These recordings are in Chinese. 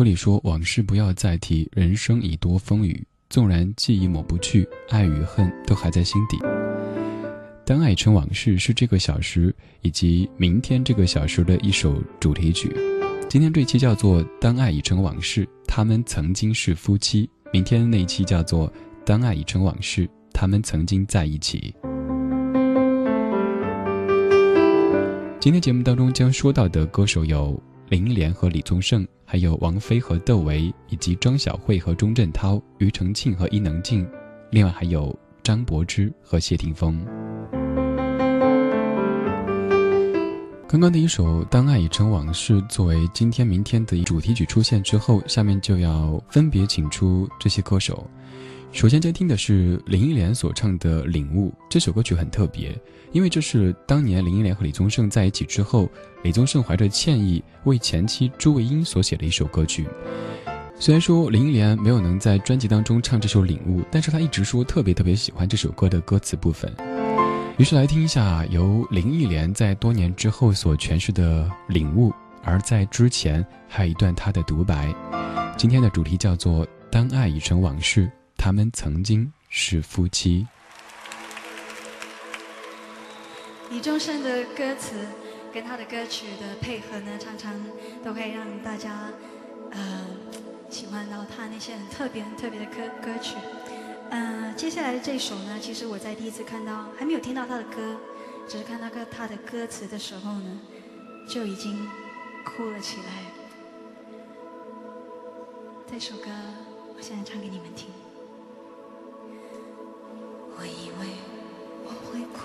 歌里说：“往事不要再提，人生已多风雨。纵然记忆抹不去，爱与恨都还在心底。”当爱成往事》是这个小时以及明天这个小时的一首主题曲。今天这期叫做《当爱已成往事》，他们曾经是夫妻。明天那一期叫做《当爱已成往事》，他们曾经在一起。今天节目当中将说到的歌手有林忆莲和李宗盛，还有王菲和窦唯，以及张小慧和钟镇涛、庾澄庆和伊能静，另外还有张柏芝和谢霆锋。刚刚的一首《当爱已成往事》作为今天、明天的主题曲出现之后，下面就要分别请出这些歌手。首先接听的是林忆莲所唱的《领悟》这首歌曲很特别，因为这是当年林忆莲和李宗盛在一起之后，李宗盛怀着歉意为前妻朱卫英所写的一首歌曲。虽然说林忆莲没有能在专辑当中唱这首《领悟》，但是她一直说特别特别喜欢这首歌的歌词部分。于是来听一下由林忆莲在多年之后所诠释的领悟，而在之前还有一段她的独白。今天的主题叫做“当爱已成往事，他们曾经是夫妻”。李宗盛的歌词跟他的歌曲的配合呢，常常都会让大家呃喜欢到他那些很特别、很特别的歌歌曲。嗯，接下来的这首呢，其实我在第一次看到，还没有听到他的歌，只是看到个他的歌词的时候呢，就已经哭了起来。这首歌，我现在唱给你们听。我以为我会哭，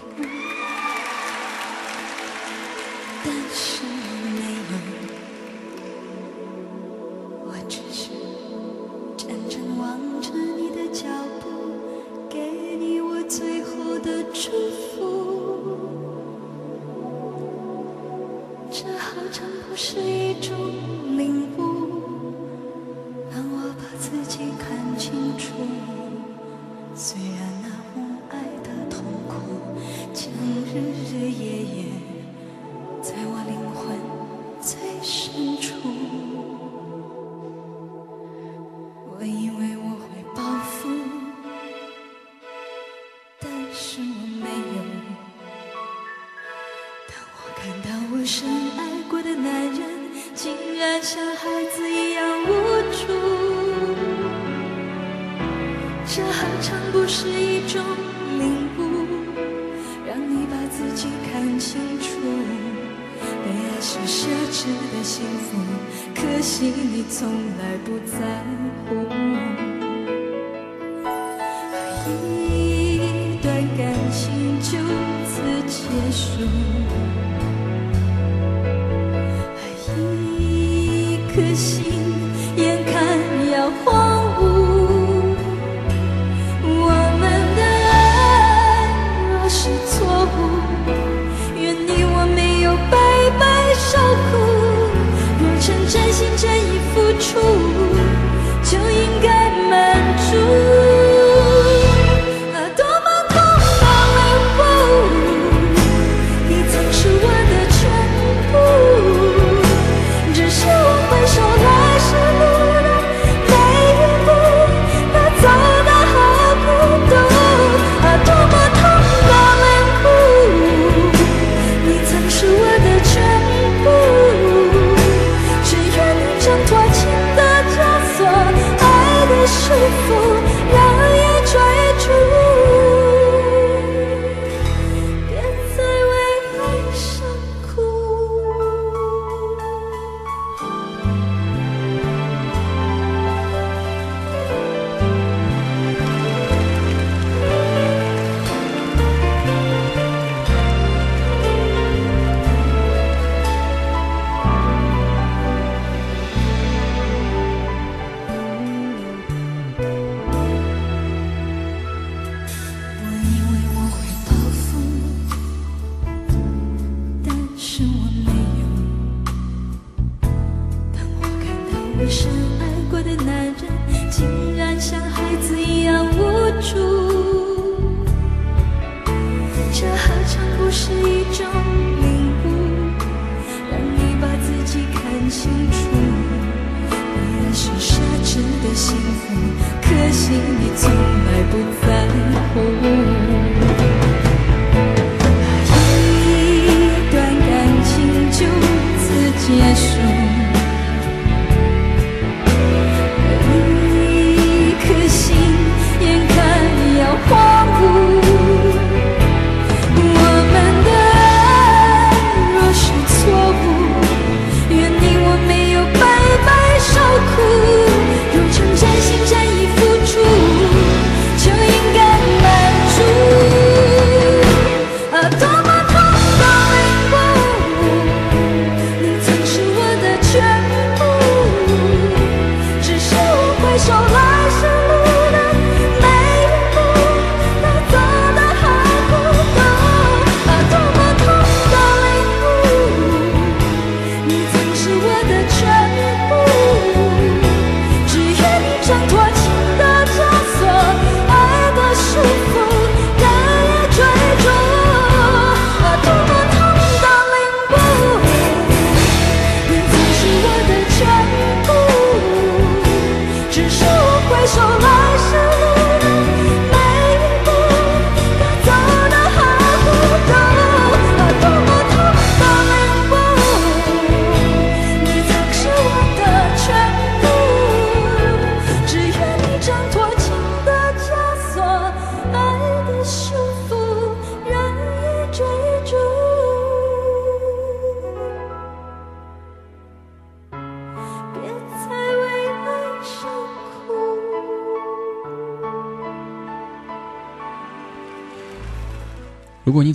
但是没有，我只是真正望着你的脚步。给你我最后的祝福，这好像不是一种领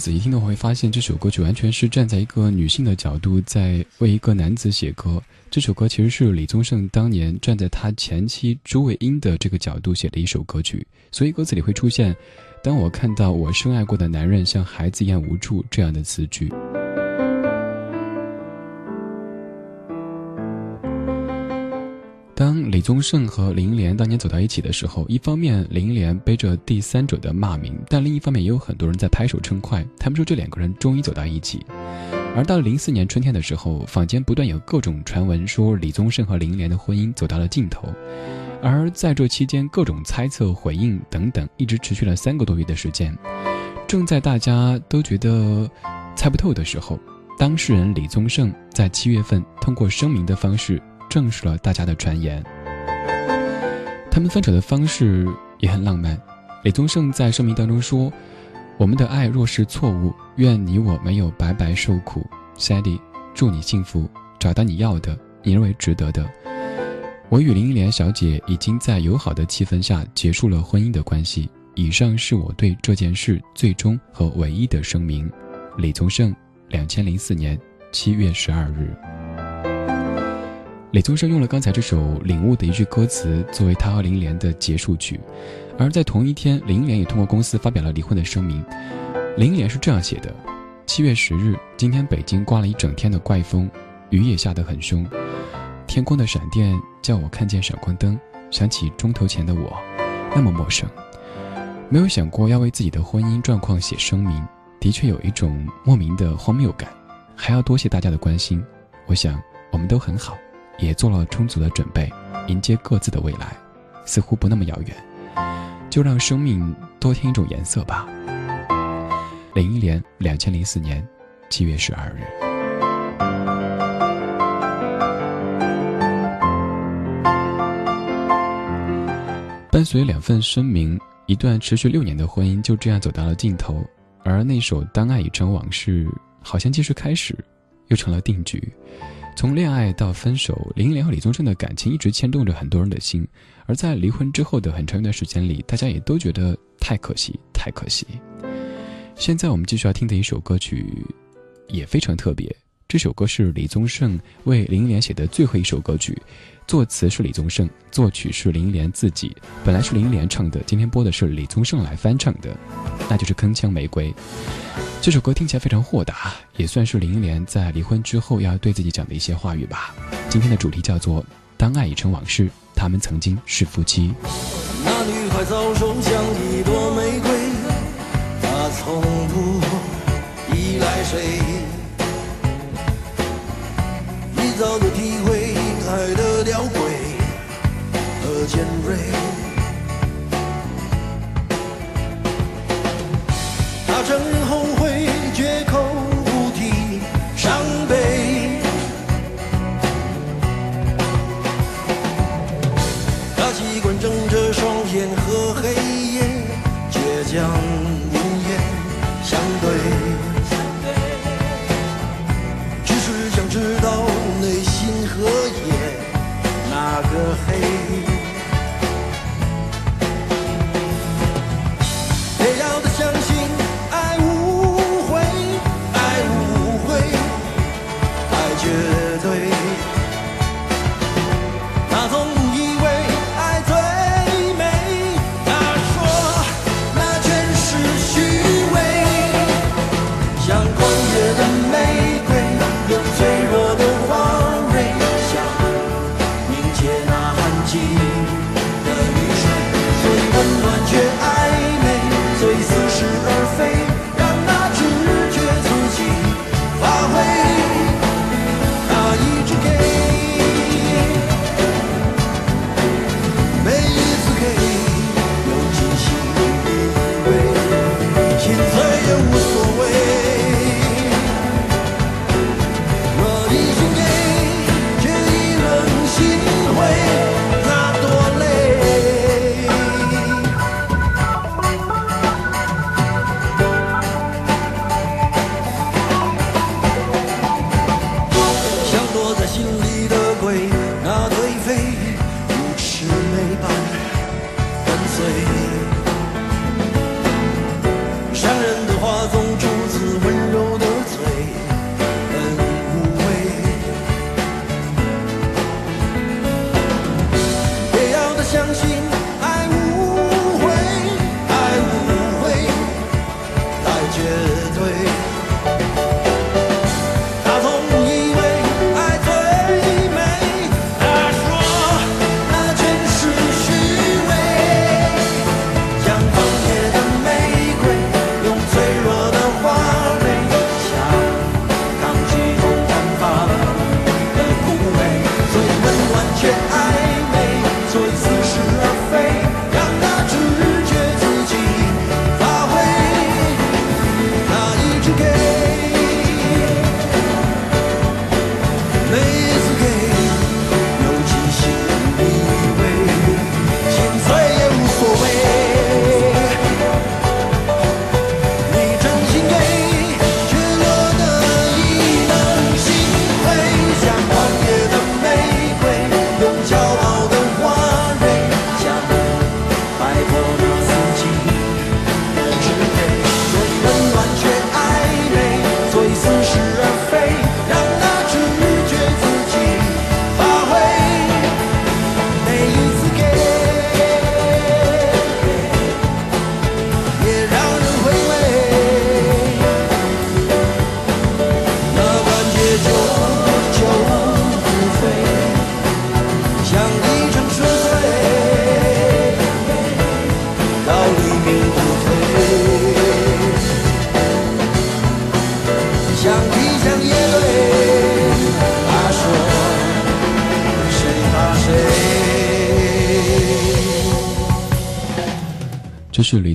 仔细听的话，会发现这首歌曲完全是站在一个女性的角度，在为一个男子写歌。这首歌其实是李宗盛当年站在他前妻朱卫英的这个角度写的一首歌曲，所以歌词里会出现“当我看到我深爱过的男人像孩子一样无助”这样的词句。李宗盛和林忆莲当年走到一起的时候，一方面林忆莲背着第三者的骂名，但另一方面也有很多人在拍手称快。他们说这两个人终于走到一起。而到了零四年春天的时候，坊间不断有各种传闻说李宗盛和林忆莲的婚姻走到了尽头。而在这期间，各种猜测、回应等等，一直持续了三个多月的时间。正在大家都觉得猜不透的时候，当事人李宗盛在七月份通过声明的方式。证实了大家的传言。他们分手的方式也很浪漫。李宗盛在声明当中说：“我们的爱若是错误，愿你我没有白白受苦。Sandy，祝你幸福，找到你要的，你认为值得的。我与林忆莲小姐已经在友好的气氛下结束了婚姻的关系。以上是我对这件事最终和唯一的声明。李宗盛，两千零四年七月十二日。李宗盛用了刚才这首《领悟》的一句歌词作为他和林莲的结束曲，而在同一天，林莲也通过公司发表了离婚的声明。林莲是这样写的：七月十日，今天北京刮了一整天的怪风，雨也下得很凶，天空的闪电叫我看见闪光灯，想起钟头前的我，那么陌生。没有想过要为自己的婚姻状况写声明，的确有一种莫名的荒谬感。还要多谢大家的关心，我想我们都很好。也做了充足的准备，迎接各自的未来，似乎不那么遥远。就让生命多添一种颜色吧。林忆莲，两千零四年七月十二日。伴随两份声明，一段持续六年的婚姻就这样走到了尽头。而那首《当爱已成往事》，好像既是开始，又成了定局。从恋爱到分手，林忆莲和李宗盛的感情一直牵动着很多人的心。而在离婚之后的很长一段时间里，大家也都觉得太可惜，太可惜。现在我们继续要听的一首歌曲，也非常特别。这首歌是李宗盛为林忆莲写的最后一首歌曲，作词是李宗盛，作曲是林忆莲自己。本来是林忆莲唱的，今天播的是李宗盛来翻唱的，那就是《铿锵玫瑰》。这首歌听起来非常豁达，也算是林忆莲在离婚之后要对自己讲的一些话语吧。今天的主题叫做“当爱已成往事”，他们曾经是夫妻。那女孩早熟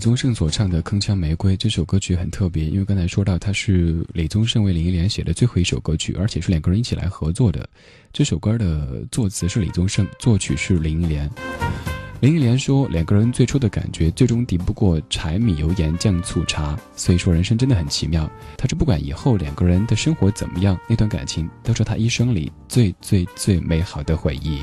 宗盛所唱的《铿锵玫瑰》。这首歌曲很特别，因为刚才说到，它是李宗盛为林忆莲写的最后一首歌曲，而且是两个人一起来合作的。这首歌的作词是李宗盛，作曲是林忆莲。林忆莲说，两个人最初的感觉，最终敌不过柴米油盐酱醋茶。所以说，人生真的很奇妙。他说，不管以后两个人的生活怎么样，那段感情都是他一生里最最最美好的回忆。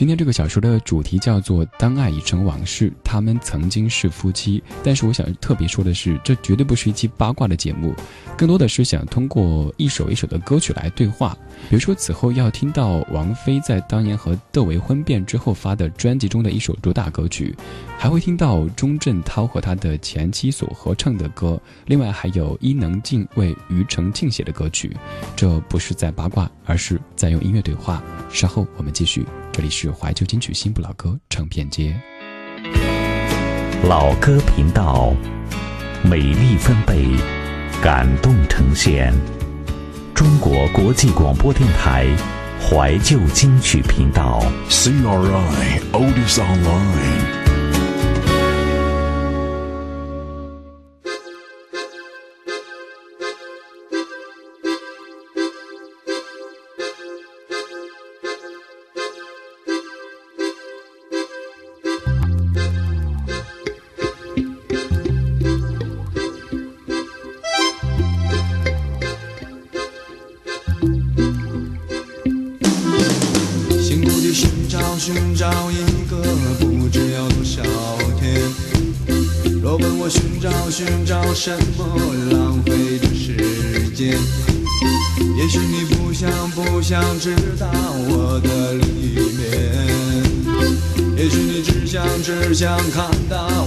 今天这个小说的主题叫做“当爱已成往事”，他们曾经是夫妻。但是我想特别说的是，这绝对不是一期八卦的节目，更多的是想通过一首一首的歌曲来对话。比如说，此后要听到王菲在当年和窦唯婚变之后发的专辑中的一首主打歌曲，还会听到钟镇涛和他的前妻所合唱的歌，另外还有伊能静为庾澄庆写的歌曲。这不是在八卦，而是在用音乐对话。稍后我们继续。这里是怀旧金曲新不老歌唱片街，老歌频道，美丽分贝，感动呈现，中国国际广播电台怀旧金曲频道，CRI Oldies Online。什么浪费的时间？也许你不想不想知道我的里面，也许你只想只想看到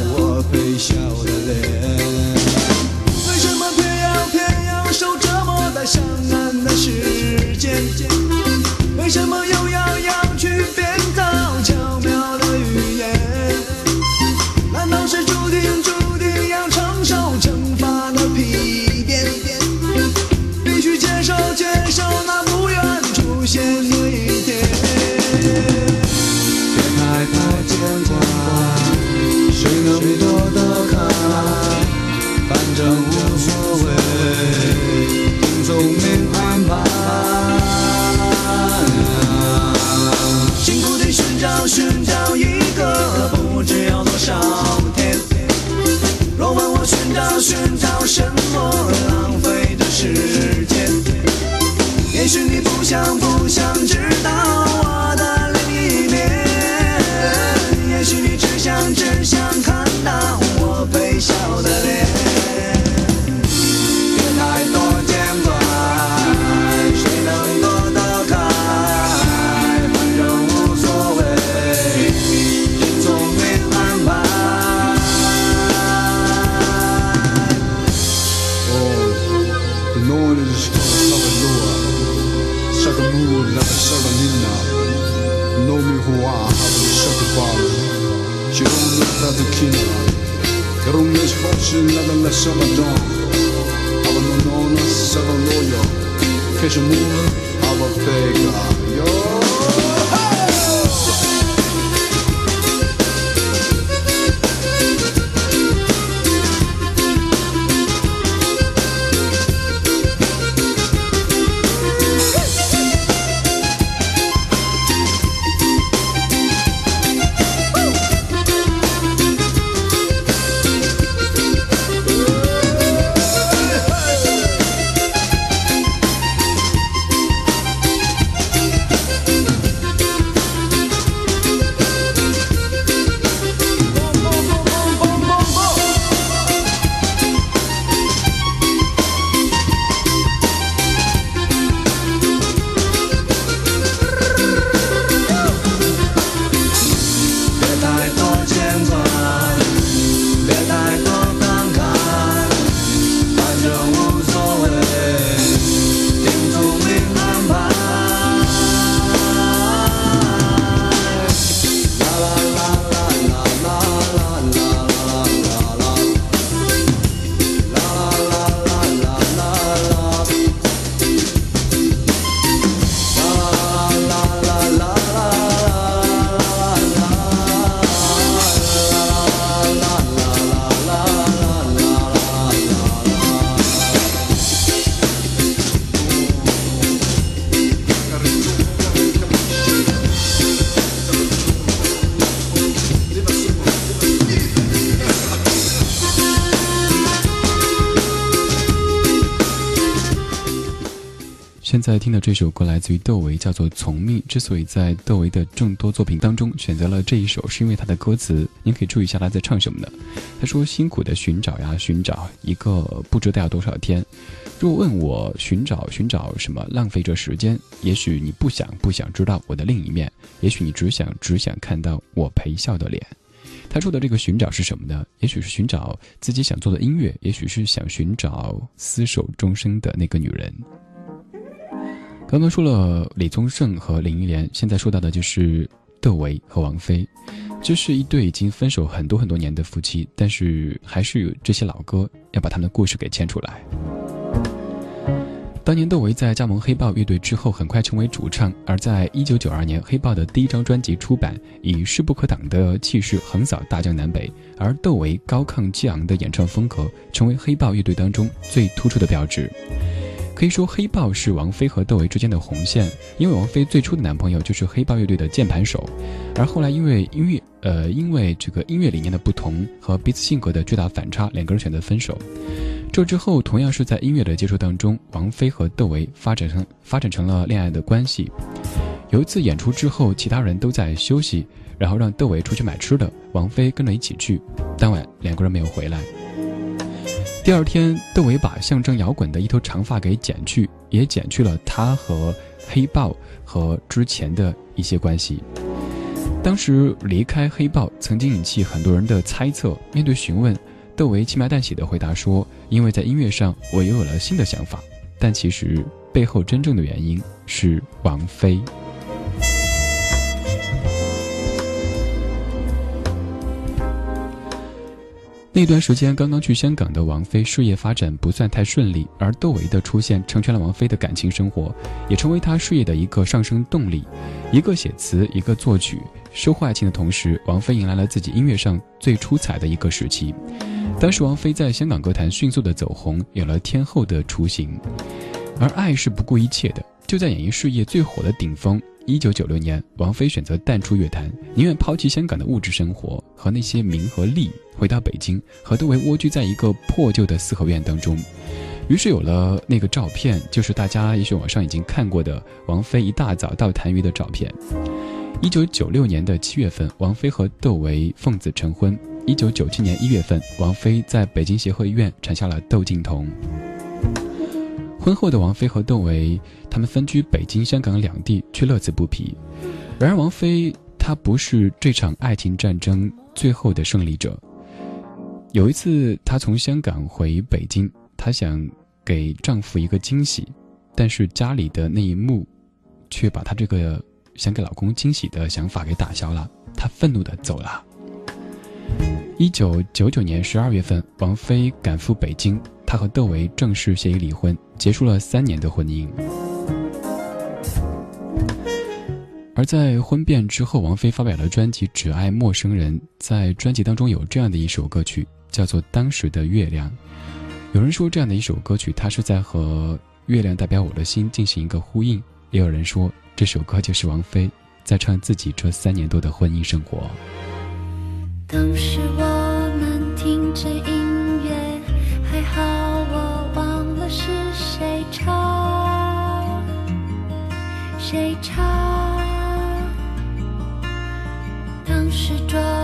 在听的这首歌来自于窦唯，叫做《从命》。之所以在窦唯的众多作品当中选择了这一首，是因为他的歌词，您可以注意一下他在唱什么呢？他说：“辛苦的寻找呀，寻找一个不知道要多少天。若问我寻找寻找什么，浪费着时间。也许你不想不想知道我的另一面，也许你只想只想看到我陪笑的脸。”他说的这个寻找是什么呢？也许是寻找自己想做的音乐，也许是想寻找厮守终生的那个女人。刚刚说了李宗盛和林忆莲，现在说到的就是窦唯和王菲，这是一对已经分手很多很多年的夫妻，但是还是有这些老歌要把他们的故事给牵出来。当年窦唯在加盟黑豹乐队之后，很快成为主唱。而在一九九二年，黑豹的第一张专辑出版，以势不可挡的气势横扫大江南北。而窦唯高亢激昂的演唱风格，成为黑豹乐队当中最突出的标志。可以说，黑豹是王菲和窦唯之间的红线，因为王菲最初的男朋友就是黑豹乐队的键盘手。而后来因为音乐，呃，因为这个音乐理念的不同和彼此性格的巨大反差，两个人选择分手。这之后，同样是在音乐的接触当中，王菲和窦唯发展成发展成了恋爱的关系。有一次演出之后，其他人都在休息，然后让窦唯出去买吃的，王菲跟着一起去。当晚两个人没有回来。第二天，窦唯把象征摇滚的一头长发给剪去，也剪去了他和黑豹和之前的一些关系。当时离开黑豹，曾经引起很多人的猜测。面对询问。窦唯轻描淡写的回答说：“因为在音乐上，我又有了新的想法。”但其实背后真正的原因是王菲。那段时间刚刚去香港的王菲，事业发展不算太顺利，而窦唯的出现成全了王菲的感情生活，也成为她事业的一个上升动力。一个写词，一个作曲，收获爱情的同时，王菲迎来了自己音乐上最出彩的一个时期。当时王菲在香港歌坛迅速的走红，有了天后的雏形，而爱是不顾一切的。就在演艺事业最火的顶峰，一九九六年，王菲选择淡出乐坛，宁愿抛弃香港的物质生活和那些名和利，回到北京，和窦唯蜗居在一个破旧的四合院当中。于是有了那个照片，就是大家也许网上已经看过的王菲一大早到痰盂的照片。一九九六年的七月份，王菲和窦唯奉子成婚。一九九七年一月份，王菲在北京协和医院产下了窦靖童。婚后的王菲和窦唯，他们分居北京、香港两地，却乐此不疲。然而，王菲她不是这场爱情战争最后的胜利者。有一次，她从香港回北京，她想给丈夫一个惊喜，但是家里的那一幕，却把她这个想给老公惊喜的想法给打消了。她愤怒的走了。一九九九年十二月份，王菲赶赴北京，她和窦唯正式协议离婚，结束了三年的婚姻。而在婚变之后，王菲发表了专辑《只爱陌生人》，在专辑当中有这样的一首歌曲，叫做《当时的月亮》。有人说，这样的一首歌曲，它是在和月亮代表我的心进行一个呼应；也有人说，这首歌就是王菲在唱自己这三年多的婚姻生活。当时我们听着音乐，还好我忘了是谁唱，谁唱。当时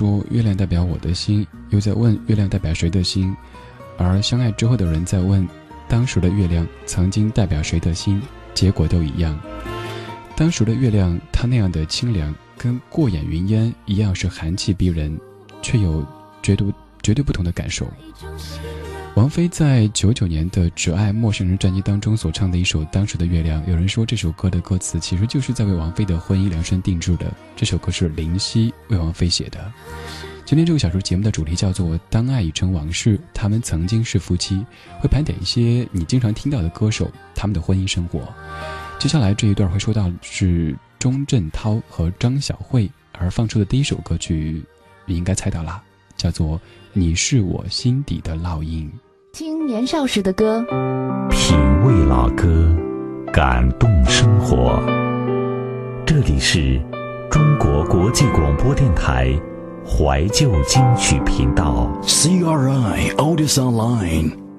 说月亮代表我的心，又在问月亮代表谁的心，而相爱之后的人在问，当时的月亮曾经代表谁的心，结果都一样。当时的月亮，它那样的清凉，跟过眼云烟一样，是寒气逼人，却有绝对绝对不同的感受。王菲在九九年的《只爱陌生人》专辑当中所唱的一首《当时的月亮》，有人说这首歌的歌词其实就是在为王菲的婚姻量身定制的。这首歌是林夕为王菲写的。今天这个小说节目的主题叫做《当爱已成往事》，他们曾经是夫妻，会盘点一些你经常听到的歌手他们的婚姻生活。接下来这一段会说到是钟镇涛和张小慧，而放出的第一首歌曲，你应该猜到了，叫做。你是我心底的烙印。听年少时的歌，品味老歌，感动生活。这里是中国国际广播电台怀旧金曲频道。CRI Otis Online。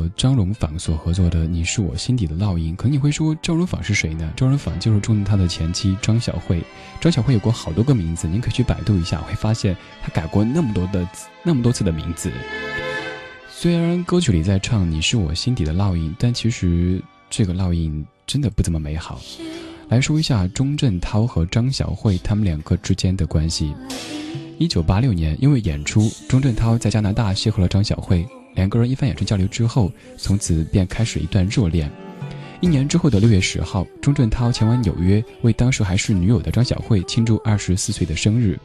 和张荣仿所合作的《你是我心底的烙印》。可能你会说，张荣仿是谁呢？张荣仿就是钟镇涛的前妻张小慧。张小慧有过好多个名字，您可以去百度一下，会发现她改过那么多的那么多次的名字。虽然歌曲里在唱《你是我心底的烙印》，但其实这个烙印真的不怎么美好。来说一下钟镇涛和张小慧他们两个之间的关系。一九八六年，因为演出，钟镇涛在加拿大邂逅了张小慧。两个人一番眼神交流之后，从此便开始一段热恋。一年之后的六月十号，钟镇涛前往纽约为当时还是女友的张小慧庆祝二十四岁的生日。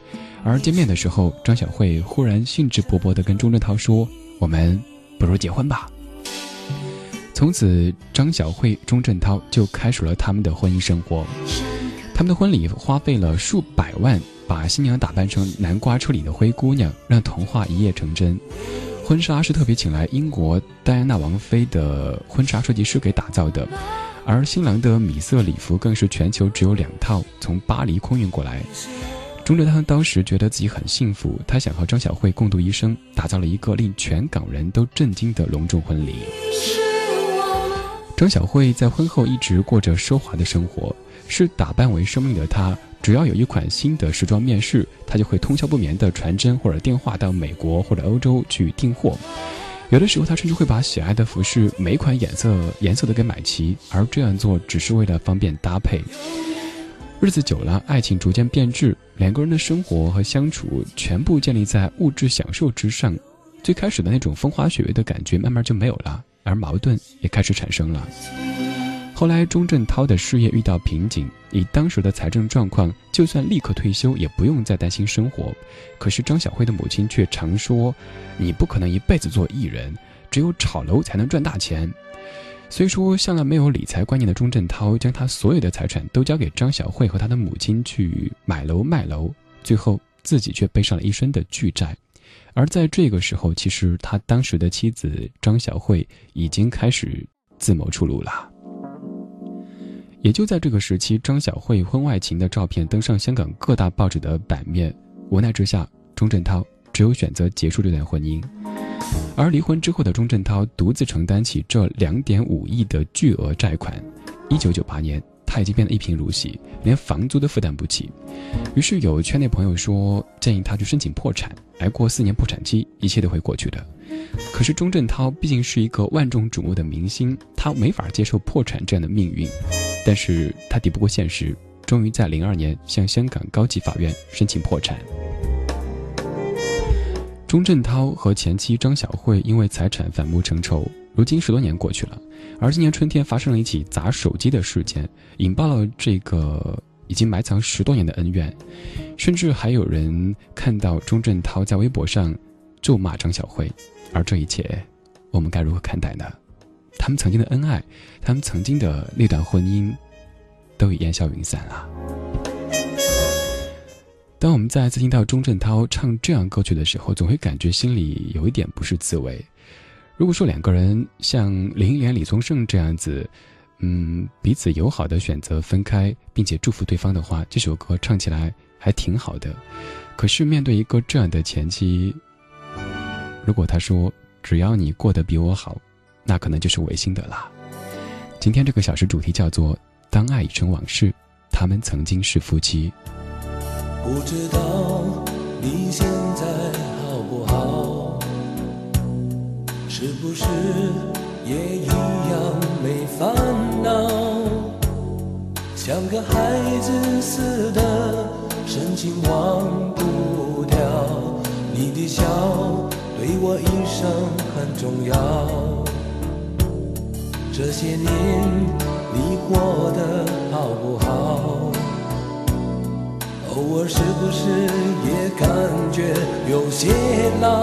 而见面的时候，张小慧忽然兴致勃勃地跟钟镇涛说：“我们不如结婚吧。”从此，张小慧、钟镇涛就开始了他们的婚姻生活。他们的婚礼花费了数百万，把新娘打扮成南瓜车里的灰姑娘，让童话一夜成真。婚纱是特别请来英国戴安娜王妃的婚纱设计师给打造的，而新郎的米色礼服更是全球只有两套，从巴黎空运过来。钟镇涛当时觉得自己很幸福，他想和张小慧共度一生，打造了一个令全港人都震惊的隆重婚礼。张小慧在婚后一直过着奢华的生活，视打扮为生命的她。只要有一款新的时装面世，他就会通宵不眠的传真或者电话到美国或者欧洲去订货。有的时候，他甚至会把喜爱的服饰每款颜色颜色都给买齐，而这样做只是为了方便搭配。日子久了，爱情逐渐变质，两个人的生活和相处全部建立在物质享受之上，最开始的那种风花雪月的感觉慢慢就没有了，而矛盾也开始产生了。后来钟镇涛的事业遇到瓶颈，以当时的财政状况，就算立刻退休，也不用再担心生活。可是张小慧的母亲却常说：“你不可能一辈子做艺人，只有炒楼才能赚大钱。”虽说向来没有理财观念的钟镇涛，将他所有的财产都交给张小慧和他的母亲去买楼卖楼，最后自己却背上了一身的巨债。而在这个时候，其实他当时的妻子张小慧已经开始自谋出路了。也就在这个时期，张小慧婚外情的照片登上香港各大报纸的版面，无奈之下，钟镇涛只有选择结束这段婚姻。而离婚之后的钟镇涛独自承担起这两点五亿的巨额债款，一九九八年他已经变得一贫如洗，连房租都负担不起。于是有圈内朋友说，建议他去申请破产，挨过四年破产期，一切都会过去的。可是钟镇涛毕竟是一个万众瞩目的明星，他没法接受破产这样的命运。但是他抵不过现实，终于在零二年向香港高级法院申请破产。钟镇涛和前妻张小慧因为财产反目成仇，如今十多年过去了，而今年春天发生了一起砸手机的事件，引爆了这个已经埋藏十多年的恩怨，甚至还有人看到钟镇涛在微博上咒骂张小慧，而这一切，我们该如何看待呢？他们曾经的恩爱，他们曾经的那段婚姻，都已烟消云散了。当我们再次听到钟镇涛唱这样歌曲的时候，总会感觉心里有一点不是滋味。如果说两个人像林忆莲、李宗盛这样子，嗯，彼此友好的选择分开，并且祝福对方的话，这首歌唱起来还挺好的。可是面对一个这样的前妻，如果他说只要你过得比我好，那可能就是违心的啦。今天这个小时主题叫做“当爱已成往事”，他们曾经是夫妻。不知道你现在是不是也一样没烦恼？像个孩子似的，深情忘不掉。你的笑对我一生很重要。这些年你过得好不好？偶尔是不是也感觉有些老？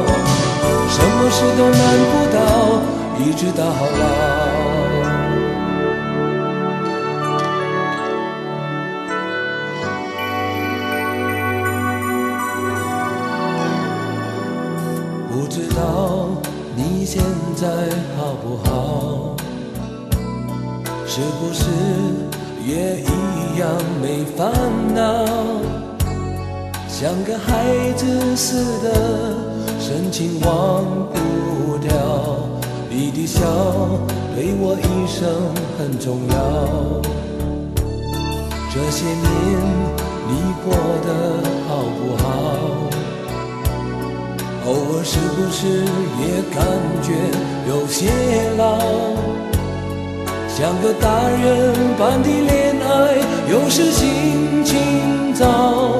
什么事都难不倒，一直到老。不知道你现在好不好？是不是也一样没烦恼？像个孩子似的，深情忘不掉。你的笑对我一生很重要。这些年你过得好不好？偶尔是不是也感觉有些老？像个大人般的恋爱，有时心情糟。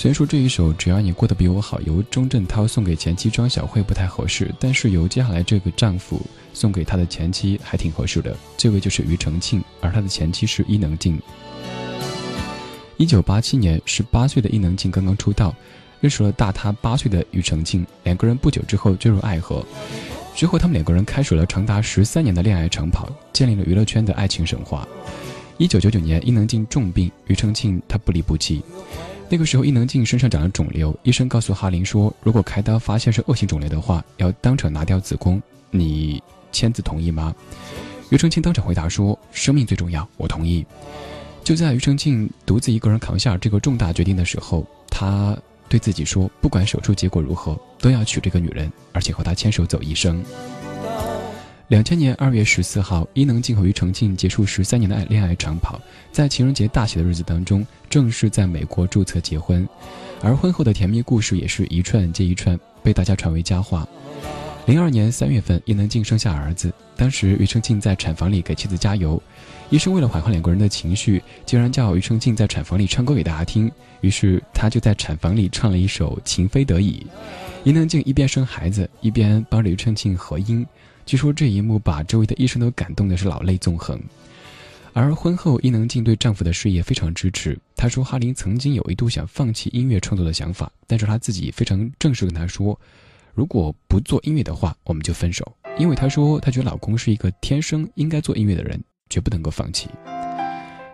虽然说这一首《只要你过得比我好》由钟镇涛送给前妻庄小慧不太合适，但是由接下来这个丈夫送给他的前妻还挺合适的。这位就是庾澄庆，而他的前妻是伊能静。一九八七年，十八岁的伊能静刚刚出道，认识了大他八岁的庾澄庆，两个人不久之后坠入爱河。之后，他们两个人开始了长达十三年的恋爱长跑，建立了娱乐圈的爱情神话。一九九九年，伊能静重病，庾澄庆他不离不弃。那个时候，伊能静身上长了肿瘤，医生告诉哈林说，如果开刀发现是恶性肿瘤的话，要当场拿掉子宫。你签字同意吗？庾澄庆当场回答说：“生命最重要，我同意。”就在庾澄庆独自一个人扛下这个重大决定的时候，他对自己说：“不管手术结果如何，都要娶这个女人，而且和她牵手走一生。”两千年二月十四号，伊能静和庾澄庆结束十三年的爱恋爱长跑，在情人节大喜的日子当中，正式在美国注册结婚。而婚后的甜蜜故事也是一串接一串，被大家传为佳话。零二年三月份，伊能静生下儿子，当时庾澄庆在产房里给妻子加油，医生为了缓和两个人的情绪，竟然叫庾澄庆在产房里唱歌给大家听，于是他就在产房里唱了一首《情非得已》。伊能静一边生孩子，一边帮着庾澄庆合音。据说这一幕把周围的医生都感动的是老泪纵横，而婚后伊能静对丈夫的事业非常支持。她说哈林曾经有一度想放弃音乐创作的想法，但是她自己非常正式跟他说，如果不做音乐的话，我们就分手。因为她说她觉得老公是一个天生应该做音乐的人，绝不能够放弃。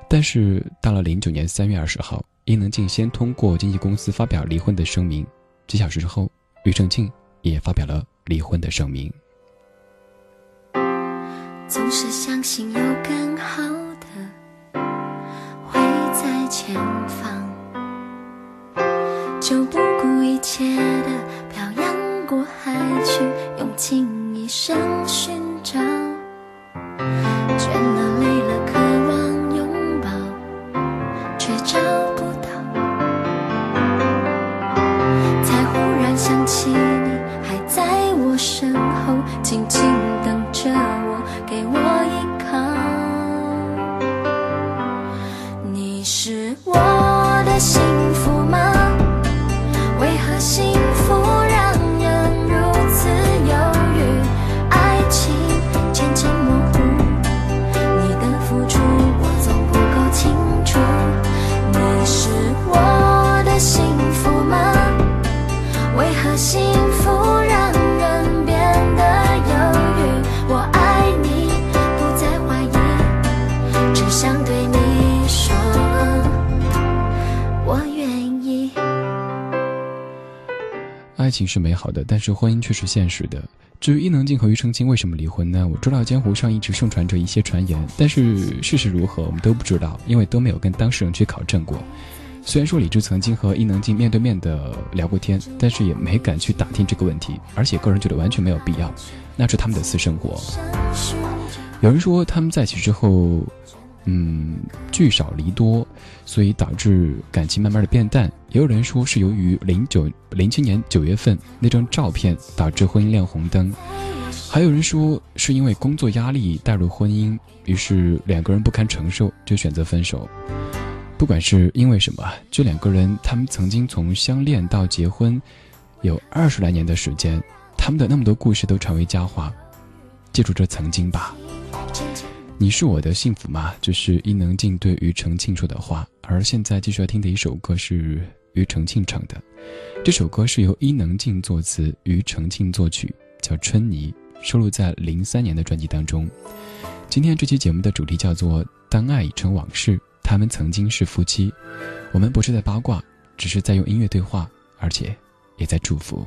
但是到了零九年三月二十号，伊能静先通过经纪公司发表离婚的声明，几小时之后，庾澄庆也发表了离婚的声明。总是相信有更好的会在前方，就不顾一切的漂洋过海去，用尽一生寻找。倦了，爱情是美好的，但是婚姻却是现实的。至于伊能静和庾澄庆为什么离婚呢？我知道江湖上一直盛传着一些传言，但是事实如何我们都不知道，因为都没有跟当事人去考证过。虽然说李志曾经和伊能静面对面的聊过天，但是也没敢去打听这个问题，而且个人觉得完全没有必要，那是他们的私生活。有人说他们在一起之后，嗯，聚少离多，所以导致感情慢慢的变淡。也有人说是由于零九零七年九月份那张照片导致婚姻亮红灯，还有人说是因为工作压力带入婚姻，于是两个人不堪承受就选择分手。不管是因为什么，这两个人他们曾经从相恋到结婚，有二十来年的时间，他们的那么多故事都成为佳话。记住这曾经吧。你是我的幸福吗？这是伊能静对庾澄庆说的话。而现在继续要听的一首歌是庾澄庆唱的，这首歌是由伊能静作词，庾澄庆作曲，叫《春泥》，收录在零三年的专辑当中。今天这期节目的主题叫做《当爱已成往事》。他们曾经是夫妻，我们不是在八卦，只是在用音乐对话，而且也在祝福。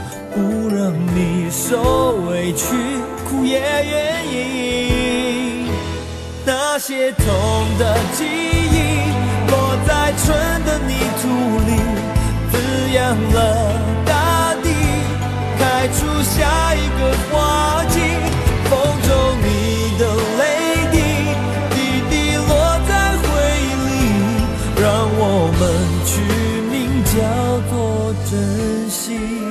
不让你受委屈，哭也愿意。那些痛的记忆，落在春的泥土里，滋养了大地，开出下一个花季。风中你的泪滴，滴滴落在回忆里，让我们取名叫做珍惜。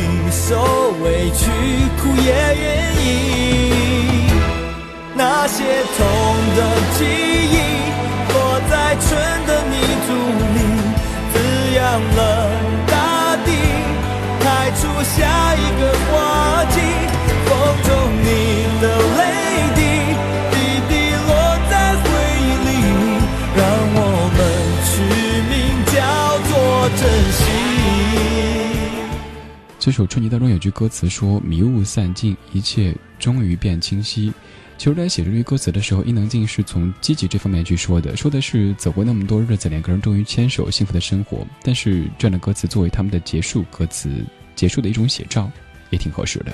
受委屈，苦也愿意。那些痛的记忆，落在春的泥土里。滋养了大地，开出下一个花季这首《春泥》当中有句歌词说：“迷雾散尽，一切终于变清晰。”其实，在写这句歌词的时候，伊能静是从积极这方面去说的，说的是走过那么多日子，两个人终于牵手，幸福的生活。但是，这样的歌词作为他们的结束歌词，结束的一种写照，也挺合适的。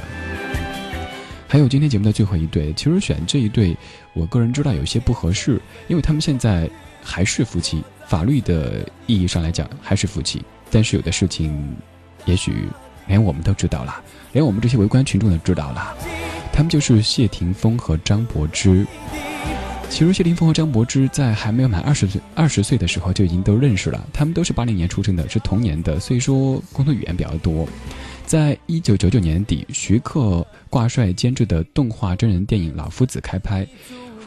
还有今天节目的最后一对，其实选这一对，我个人知道有些不合适，因为他们现在还是夫妻，法律的意义上来讲还是夫妻。但是有的事情，也许连我们都知道了，连我们这些围观群众都知道了。他们就是谢霆锋和张柏芝。其实谢霆锋和张柏芝在还没有满二十岁二十岁的时候就已经都认识了。他们都是八零年出生的，是同年的，所以说共同语言比较多。在一九九九年底，徐克挂帅监制的动画真人电影《老夫子》开拍。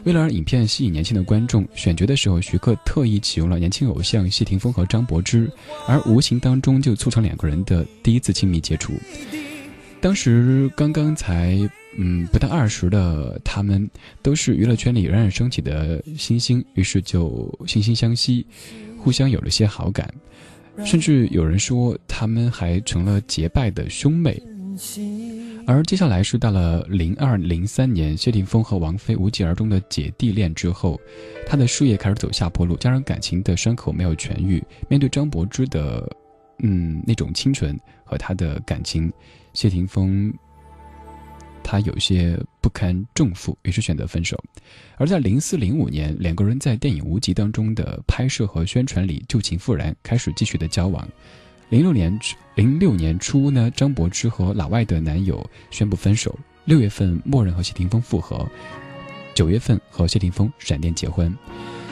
为了让影片吸引年轻的观众，选角的时候，徐克特意启用了年轻偶像谢霆锋和张柏芝，而无形当中就促成两个人的第一次亲密接触。当时刚刚才。嗯，不到二十的他们都是娱乐圈里冉冉升起的新星，于是就惺惺相惜，互相有了些好感，甚至有人说他们还成了结拜的兄妹。而接下来是到了零二零三年，谢霆锋和王菲无疾而终的姐弟恋之后，他的事业开始走下坡路，加上感情的伤口没有痊愈，面对张柏芝的嗯那种清纯和他的感情，谢霆锋。他有些不堪重负，于是选择分手。而在零四零五年，两个人在电影《无极》当中的拍摄和宣传里旧情复燃，开始继续的交往。零六年零六年初呢，张柏芝和老外的男友宣布分手。六月份，默认和谢霆锋复合。九月份和谢霆锋闪电结婚。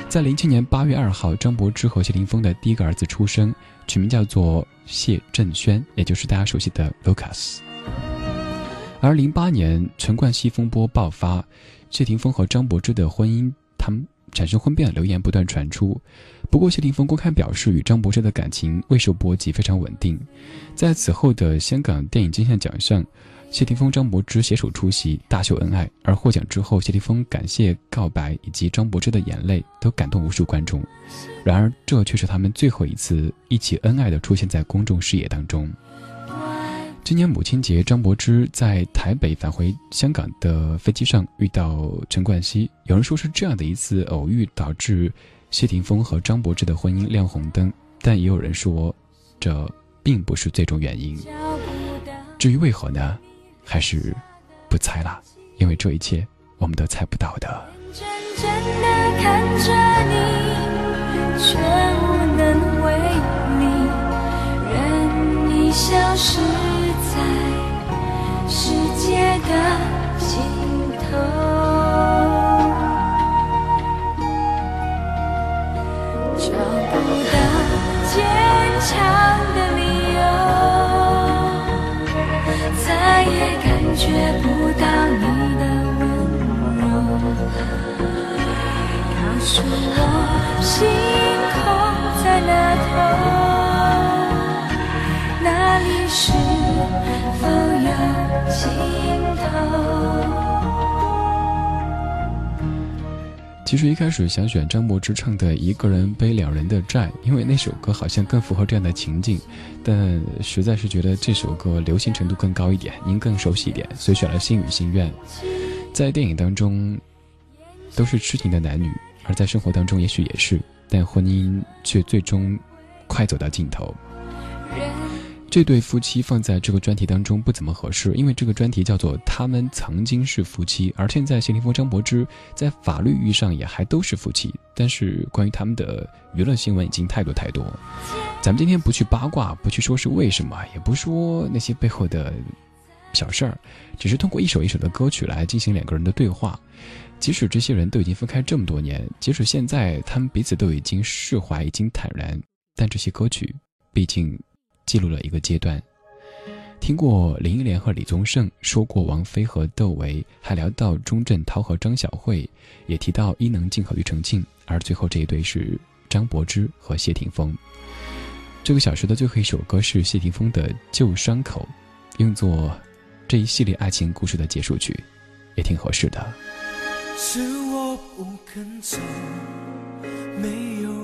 在零七年八月二号，张柏芝和谢霆锋的第一个儿子出生，取名叫做谢振轩，也就是大家熟悉的 Lucas。而零八年陈冠希风波爆发，谢霆锋和张柏芝的婚姻，他们产生婚变的流言不断传出。不过谢霆锋公开表示，与张柏芝的感情未受波及，非常稳定。在此后的香港电影金像奖上，谢霆锋、张柏芝携手出席，大秀恩爱。而获奖之后，谢霆锋感谢告白以及张柏芝的眼泪，都感动无数观众。然而，这却是他们最后一次一起恩爱的出现在公众视野当中。今年母亲节，张柏芝在台北返回香港的飞机上遇到陈冠希。有人说是这样的一次偶遇导致谢霆锋和张柏芝的婚姻亮红灯，但也有人说这并不是最终原因。至于为何呢？还是不猜了，因为这一切我们都猜不到的。消失。世界的尽头，找不到坚强的理由，再也找不到坚强的理由，再也感觉不到你的温柔。告诉我，星空在哪头？那里是否有尽头？其实一开始想选张柏芝唱的《一个人背两人的债》，因为那首歌好像更符合这样的情境，但实在是觉得这首歌流行程度更高一点，您更熟悉一点，所以选了《心与心愿》。在电影当中，都是痴情的男女，而在生活当中也许也是，但婚姻却最终快走到尽头。这对夫妻放在这个专题当中不怎么合适，因为这个专题叫做“他们曾经是夫妻”，而现在谢霆锋、张柏芝在法律意义上也还都是夫妻。但是关于他们的娱乐新闻已经太多太多，咱们今天不去八卦，不去说是为什么，也不说那些背后的小事儿，只是通过一首一首的歌曲来进行两个人的对话。即使这些人都已经分开这么多年，即使现在他们彼此都已经释怀、已经坦然，但这些歌曲毕竟。记录了一个阶段，听过林忆莲和李宗盛，说过王菲和窦唯，还聊到钟镇涛和张小慧，也提到伊能静和庾澄庆，而最后这一对是张柏芝和谢霆锋。这个小时的最后一首歌是谢霆锋的《旧伤口》，用作这一系列爱情故事的结束曲，也挺合适的。是我不肯走，没有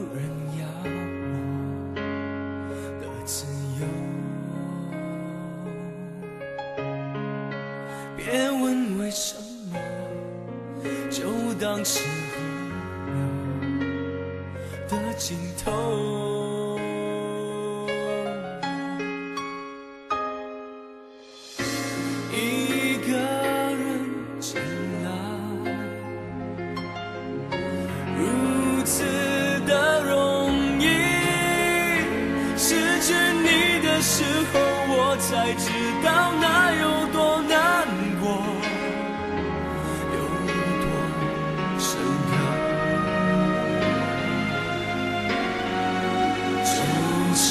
别问为什么，就当是河流的尽头。一个人进来，如此的容易。失去你的时候，我才知道那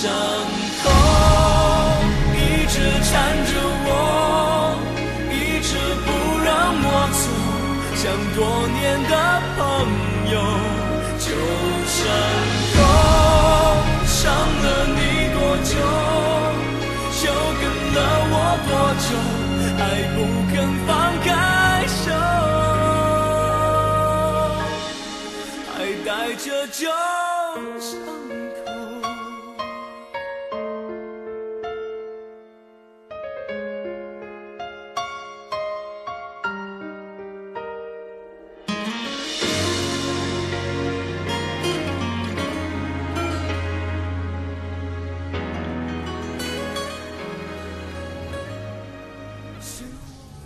伤口一直缠着我，一直不让我走，像多年的朋友。旧伤口伤了你多久，就跟了我多久，还不肯放开手，还带着旧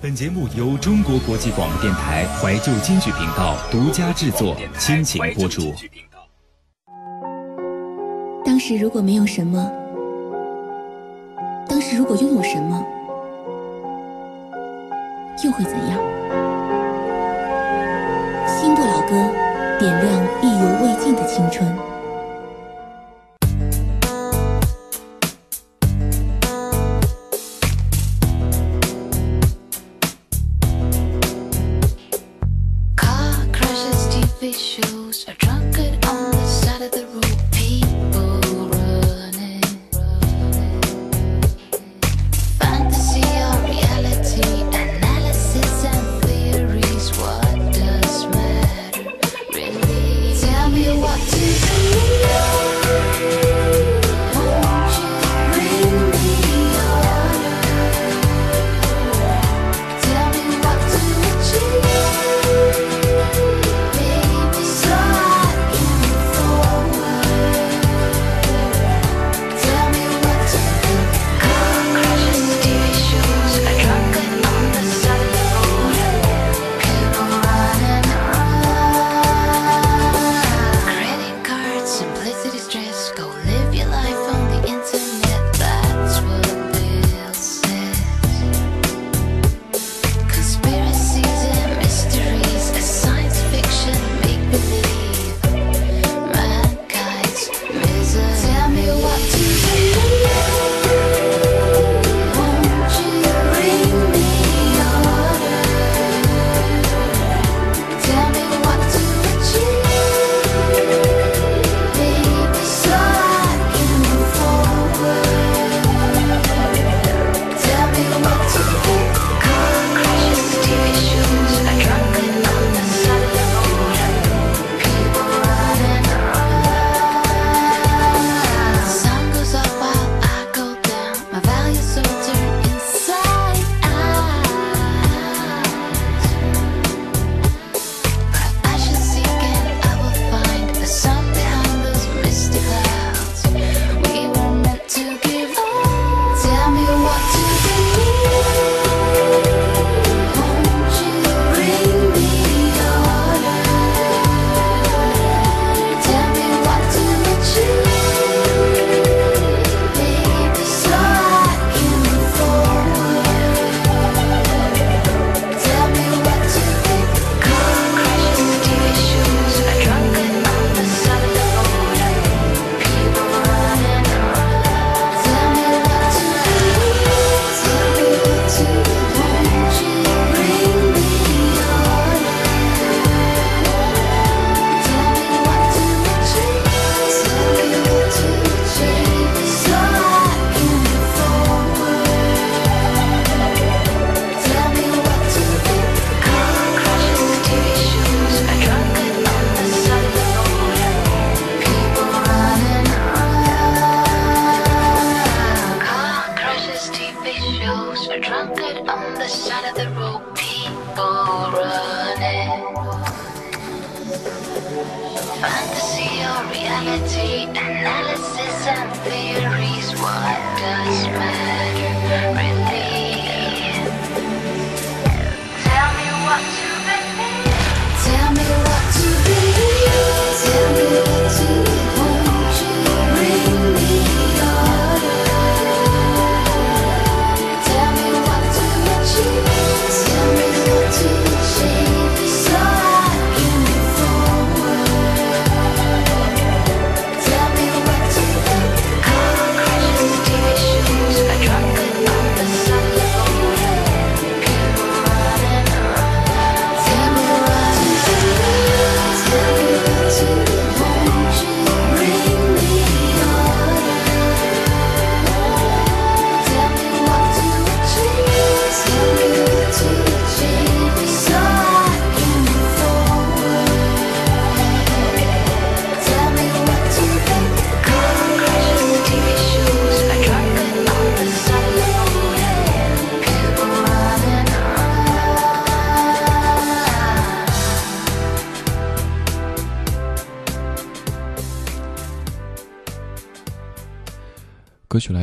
本节目由中国国际广播电台怀旧金曲频道独家制作，倾情播出。当时如果没有什么，当时如果拥有什么，又会怎样？新不老歌，点亮意犹未尽的青春。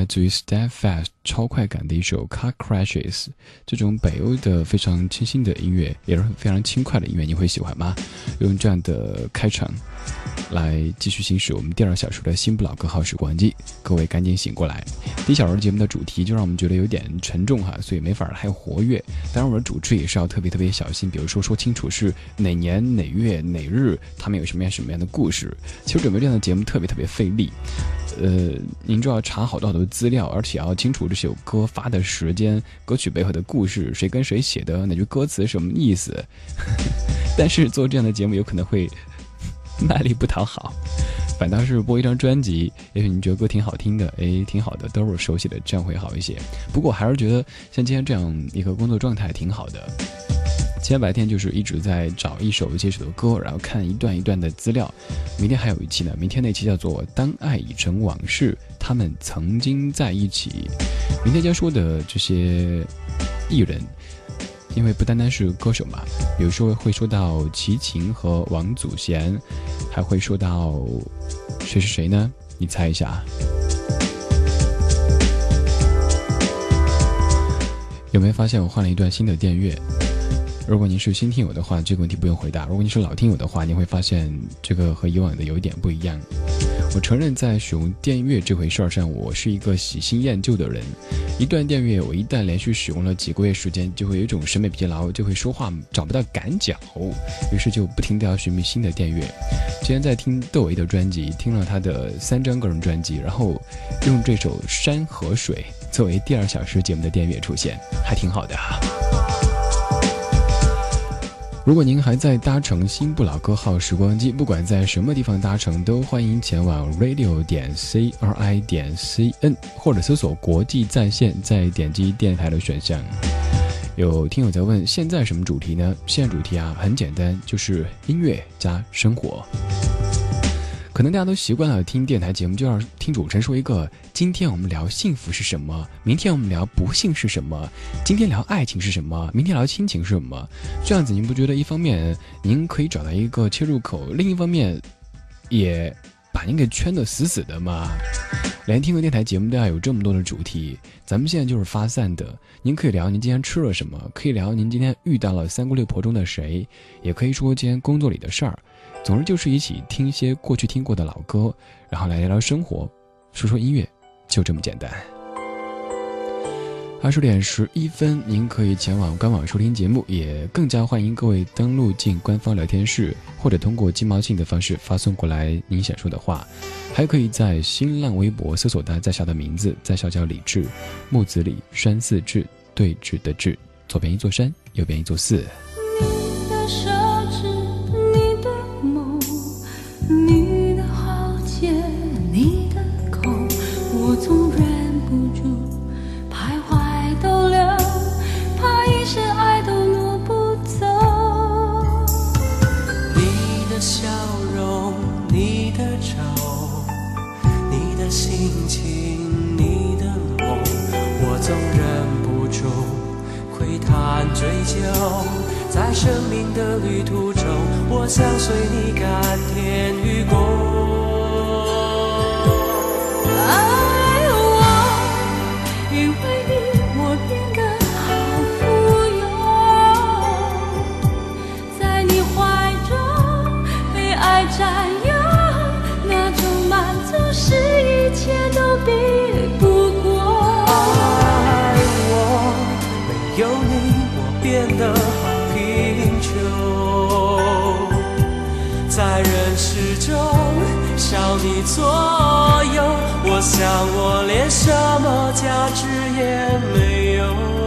来自于 Steadfast 超快感的一首 Car Crashes，这种北欧的非常清新的音乐，也是非常轻快的音乐，你会喜欢吗？用这样的开场来继续行驶我们第二小时的新不老歌号时光机，各位赶紧醒过来！第一小时节目的主题就让我们觉得有点沉重哈，所以没法太活跃。当然，我的主持也是要特别特别小心，比如说说清楚是哪年哪月哪日，他们有什么样什么样的故事。其实准备这样的节目特别特别费力。呃，您就要查好多好多资料，而且要清楚这首歌发的时间、歌曲背后的故事、谁跟谁写的、哪句歌词什么意思。但是做这样的节目有可能会 卖力不讨好，反倒是播一张专辑，也许你觉得歌挺好听的，哎，挺好的，都是熟悉的，这样会好一些。不过我还是觉得像今天这样一个工作状态挺好的。今天白天就是一直在找一首接一首的歌，然后看一段一段的资料。明天还有一期呢，明天那期叫做《当爱已成往事》，他们曾经在一起。明天将说的这些艺人，因为不单单是歌手嘛，比如说会说到齐秦和王祖贤，还会说到谁是谁呢？你猜一下。有没有发现我换了一段新的电乐？如果您是新听友的话，这个问题不用回答；如果您是老听友的话，您会发现这个和以往的有一点不一样。我承认，在使用电乐这回事儿上，我是一个喜新厌旧的人。一段电乐，我一旦连续使用了几个月时间，就会有一种审美疲劳，就会说话找不到感脚，于是就不停地要寻觅新的电乐。今天在听窦唯的专辑，听了他的三张个人专辑，然后用这首《山和水》作为第二小时节目的电乐出现，还挺好的哈。如果您还在搭乘新不老歌号时光机，不管在什么地方搭乘，都欢迎前往 radio 点 c r i 点 c n，或者搜索国际在线，再点击电台的选项。有听友在问，现在什么主题呢？现在主题啊，很简单，就是音乐加生活。可能大家都习惯了听电台节目，就要听主持人说一个：今天我们聊幸福是什么，明天我们聊不幸是什么，今天聊爱情是什么，明天聊亲情是什么。这样子，您不觉得一方面您可以找到一个切入口，另一方面也把您给圈得死死的吗？连听个电台节目都要有这么多的主题，咱们现在就是发散的。您可以聊您今天吃了什么，可以聊您今天遇到了三姑六婆中的谁，也可以说今天工作里的事儿。总之就是一起听一些过去听过的老歌，然后来聊聊生活，说说音乐，就这么简单。二十点十一分，您可以前往官网收听节目，也更加欢迎各位登录进官方聊天室，或者通过鸡毛信的方式发送过来您想说的话，还可以在新浪微博搜索他在校的名字，在校叫李志，木子李，山寺志，对峙的志，左边一座山，右边一座寺。在生命的旅途中，我想随你甘甜与共。左右，我想我连什么价值也没有。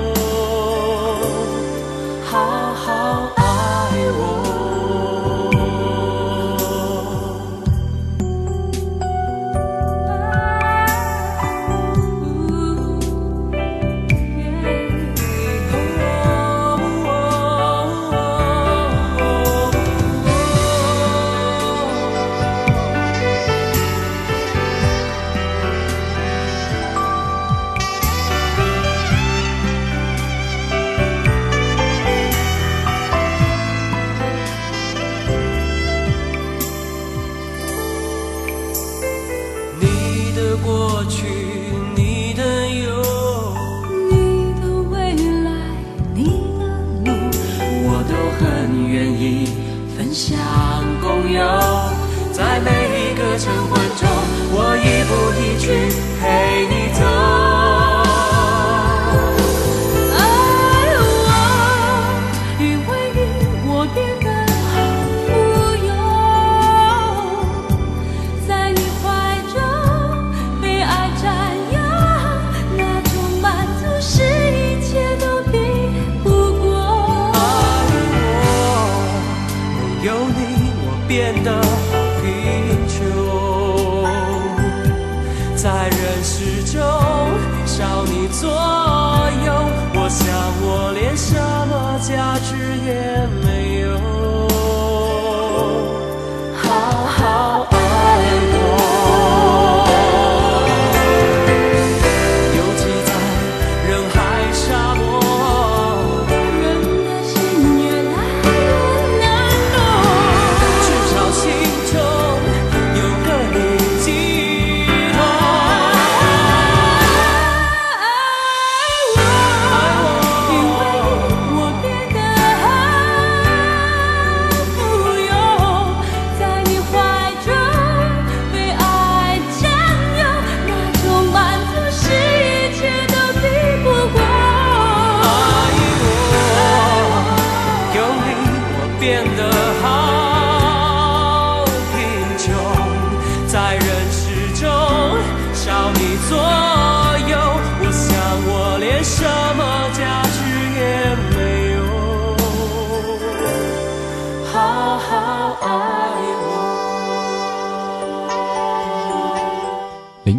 有你我变得好贫穷，在人世中少你左右，我想我连什么价值也没有。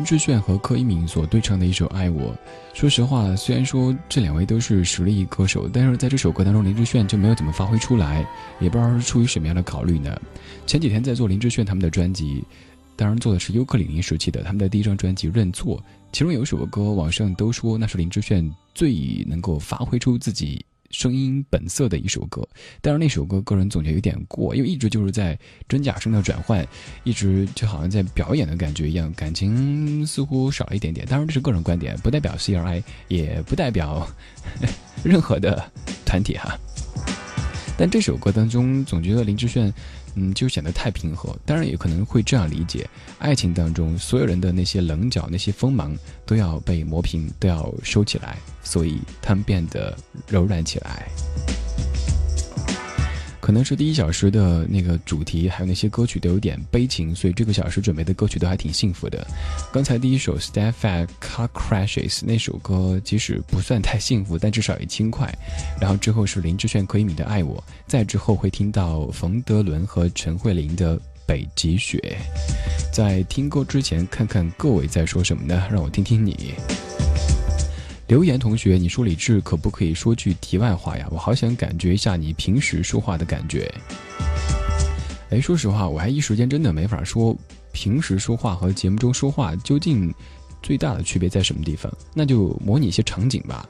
志炫和柯以敏所对唱的一首《爱我》，说实话，虽然说这两位都是实力歌手，但是在这首歌当中，林志炫就没有怎么发挥出来，也不知道是出于什么样的考虑呢？前几天在做林志炫他们的专辑，当然做的是尤克里里时期的他们的第一张专辑《认错》，其中有一首歌，网上都说那是林志炫最能够发挥出自己。声音本色的一首歌，但是那首歌个人总结有点过，因为一直就是在真假声的转换，一直就好像在表演的感觉一样，感情似乎少了一点点。当然这是个人观点，不代表 CRI，也不代表 任何的团体哈。但这首歌当中，总觉得林志炫，嗯，就显得太平和。当然，也可能会这样理解：爱情当中，所有人的那些棱角、那些锋芒，都要被磨平，都要收起来，所以他们变得柔软起来。可能是第一小时的那个主题，还有那些歌曲都有点悲情，所以这个小时准备的歌曲都还挺幸福的。刚才第一首《Stepfat Car Crashes》那首歌，即使不算太幸福，但至少也轻快。然后之后是林志炫、柯以敏的《爱我》，再之后会听到冯德伦和陈慧琳的《北极雪》。在听歌之前，看看各位在说什么呢？让我听听你。留言同学，你说李志可不可以说句题外话呀？我好想感觉一下你平时说话的感觉。哎，说实话，我还一时间真的没法说，平时说话和节目中说话究竟最大的区别在什么地方？那就模拟一些场景吧。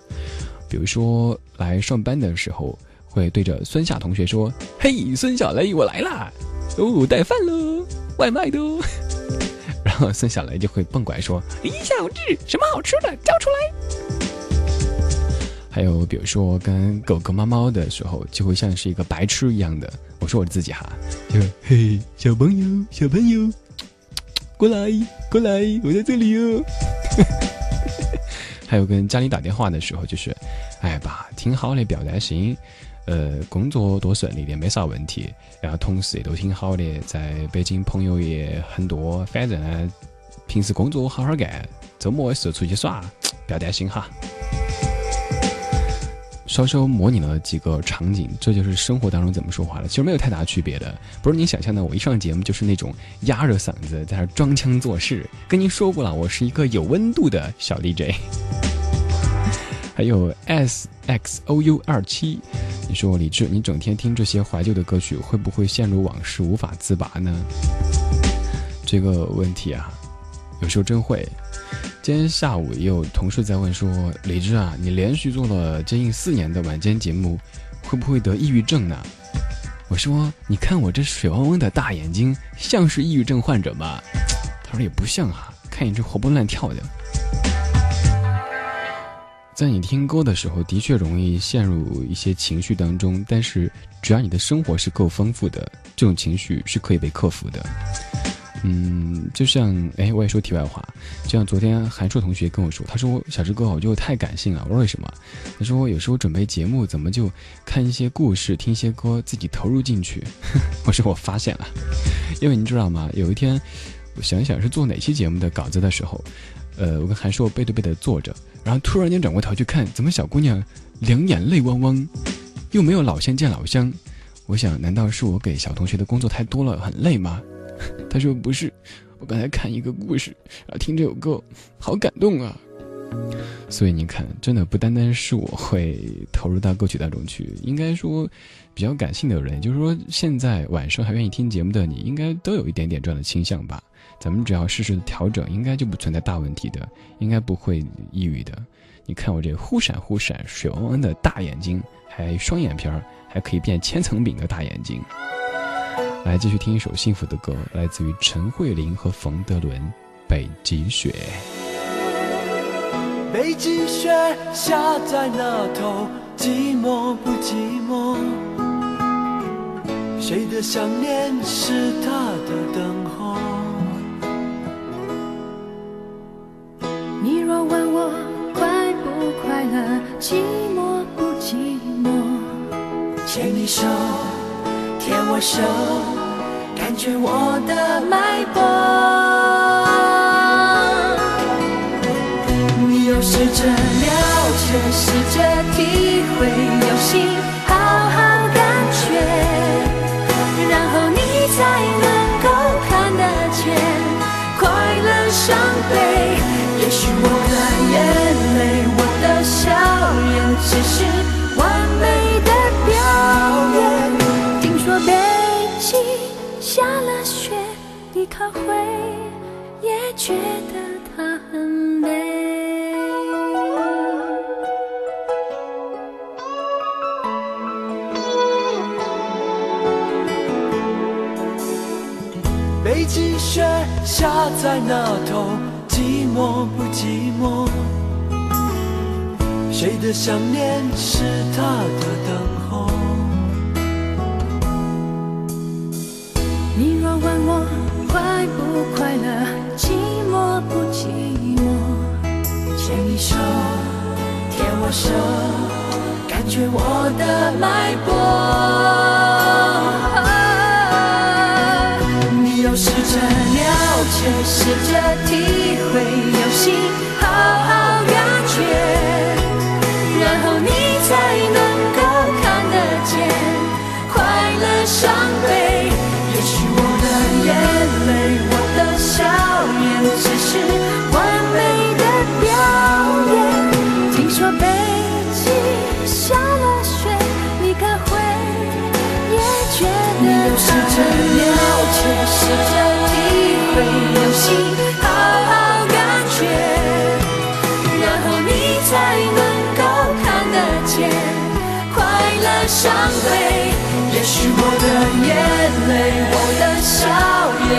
比如说来上班的时候，会对着孙夏同学说：“嘿，孙小雷，我来啦！哦，带饭喽，外卖的。”然后孙小雷就会蹦过来说：“李小志，什么好吃的交出来？”还有比如说跟狗狗、猫猫的时候，就会像是一个白痴一样的。我说我自己哈，就嘿，小朋友，小朋友，过来，过来，我在这里哦。还有跟家里打电话的时候，就是，哎爸，挺好的，不要担心，呃，工作多顺利的，没啥问题，然后同事也都挺好的，在北京朋友也很多，反正呢，平时工作好好干，周末的时候出去耍，不要担心哈。稍稍模拟了几个场景，这就是生活当中怎么说话的，其实没有太大区别的，不是你想象的。我一上节目就是那种压着嗓子在那装腔作势。跟您说过了，我是一个有温度的小 DJ。还有 S X O U 二七，你说李志，你整天听这些怀旧的歌曲，会不会陷入往事无法自拔呢？这个问题啊，有时候真会。今天下午也有同事在问说：“李志啊，你连续做了接近四年的晚间节目，会不会得抑郁症呢？”我说：“你看我这水汪汪的大眼睛，像是抑郁症患者吗？”他说：“也不像啊，看你这活蹦乱跳的。”在你听歌的时候，的确容易陷入一些情绪当中，但是只要你的生活是够丰富的，这种情绪是可以被克服的。嗯，就像哎，我也说题外话，就像昨天韩硕同学跟我说，他说小志哥，我就太感性了。我说为什么？他说我有时候准备节目，怎么就看一些故事、听一些歌，自己投入进去？我说我发现了，因为你知道吗？有一天，我想想是做哪期节目的稿子的时候，呃，我跟韩硕背对背的坐着，然后突然间转过头去看，怎么小姑娘两眼泪汪汪，又没有老乡见老乡？我想，难道是我给小同学的工作太多了，很累吗？他说不是，我刚才看一个故事，然后听这首歌，好感动啊。所以你看，真的不单单是我会投入到歌曲当中去，应该说，比较感性的人，就是说现在晚上还愿意听节目的你，应该都有一点点这样的倾向吧。咱们只要适时的调整，应该就不存在大问题的，应该不会抑郁的。你看我这忽闪忽闪、水汪汪的大眼睛，还双眼皮儿，还可以变千层饼的大眼睛。来继续听一首幸福的歌，来自于陈慧琳和冯德伦，《北极雪》。北极雪下在那头，寂寞不寂寞？谁的想念是他的等候？你若问我快不快乐，寂寞不寂寞？牵你手，牵我手，感觉我的脉搏。你要试着了解，试着体会，用心好好感觉，然后你才能够看得见快乐伤悲。也许我的眼泪，我的笑脸，只是你可会也觉得它很美？北极雪下在那头，寂寞不寂寞？谁的想念是他的等候？你若问我快不快乐，寂寞不寂寞？牵你手，牵我手，感觉我的脉搏。你要试着了解，试着体会，用心我的眼泪，我的笑颜，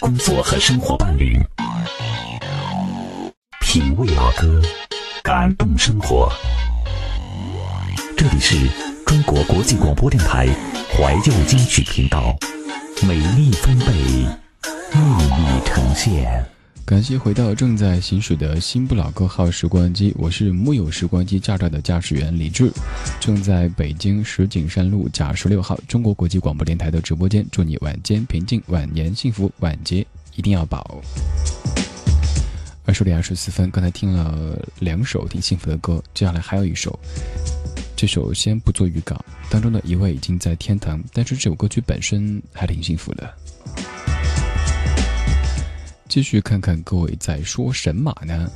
工作和生活伴侣，品味老歌，感动生活。这里是中国国际广播电台怀旧金曲频道，美丽分贝，秘密呈现。感谢回到正在行驶的新不老歌号时光机，我是木有时光机驾照的驾驶员李志，正在北京石景山路甲十六号中国国际广播电台的直播间，祝你晚间平静，晚年幸福，晚节一定要保。二十点二十四分，刚才听了两首挺幸福的歌，接下来还有一首，这首先不做预告，当中的一位已经在天堂，但是这首歌曲本身还挺幸福的。继续看看各位在说神马呢？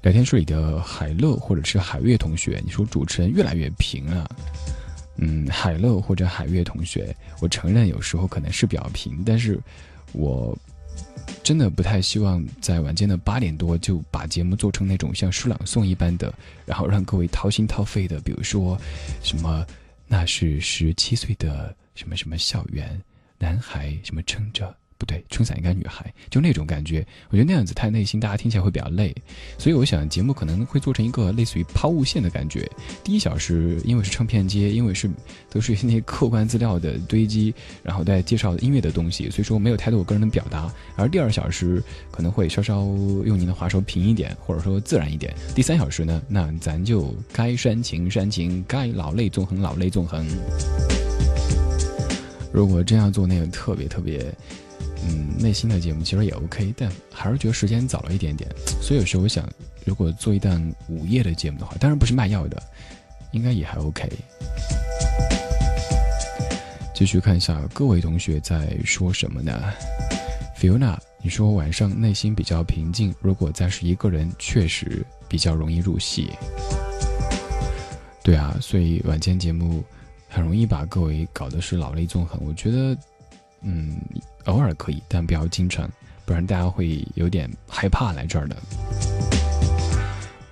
聊天室里的海乐或者是海月同学，你说主持人越来越平了。嗯，海乐或者海月同学，我承认有时候可能是比较平，但是我真的不太希望在晚间的八点多就把节目做成那种像诗朗诵一般的，然后让各位掏心掏肺的，比如说什么那是十七岁的什么什么校园男孩什么撑着。不对，撑伞应该女孩，就那种感觉，我觉得那样子太内心，大家听起来会比较累。所以我想节目可能会做成一个类似于抛物线的感觉。第一小时因为是唱片街，因为是都是那些客观资料的堆积，然后再介绍音乐的东西，所以说没有太多我个人的表达。而第二小时可能会稍稍用您的话说平一点，或者说自然一点。第三小时呢，那咱就该煽情煽情，该老泪纵横老泪纵横。如果这样做，那个特别特别。嗯，内心的节目其实也 OK，但还是觉得时间早了一点点。所以有时候我想，如果做一档午夜的节目的话，当然不是卖药的，应该也还 OK。继续看一下各位同学在说什么呢？Fiona，你说晚上内心比较平静，如果再是一个人，确实比较容易入戏。对啊，所以晚间节目很容易把各位搞得是老泪纵横。我觉得，嗯。偶尔可以，但不要经常，不然大家会有点害怕来这儿的。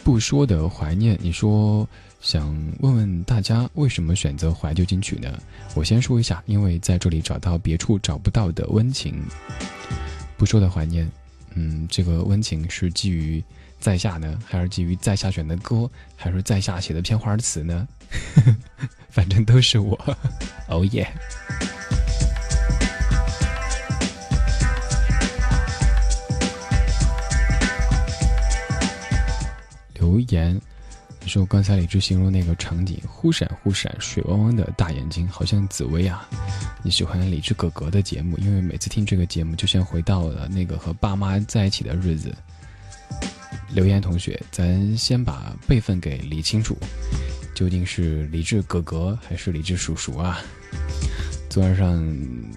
不说的怀念，你说想问问大家为什么选择怀旧金曲呢？我先说一下，因为在这里找到别处找不到的温情。不说的怀念，嗯，这个温情是基于在下呢，还是基于在下选的歌，还是在下写的片花词呢？反正都是我，哦耶！留言，你说刚才李志形容那个场景，忽闪忽闪，水汪汪的大眼睛，好像紫薇啊。你喜欢李志哥哥的节目，因为每次听这个节目，就像回到了那个和爸妈在一起的日子。留言同学，咱先把辈分给理清楚，究竟是李志哥哥还是李志叔叔啊？昨晚上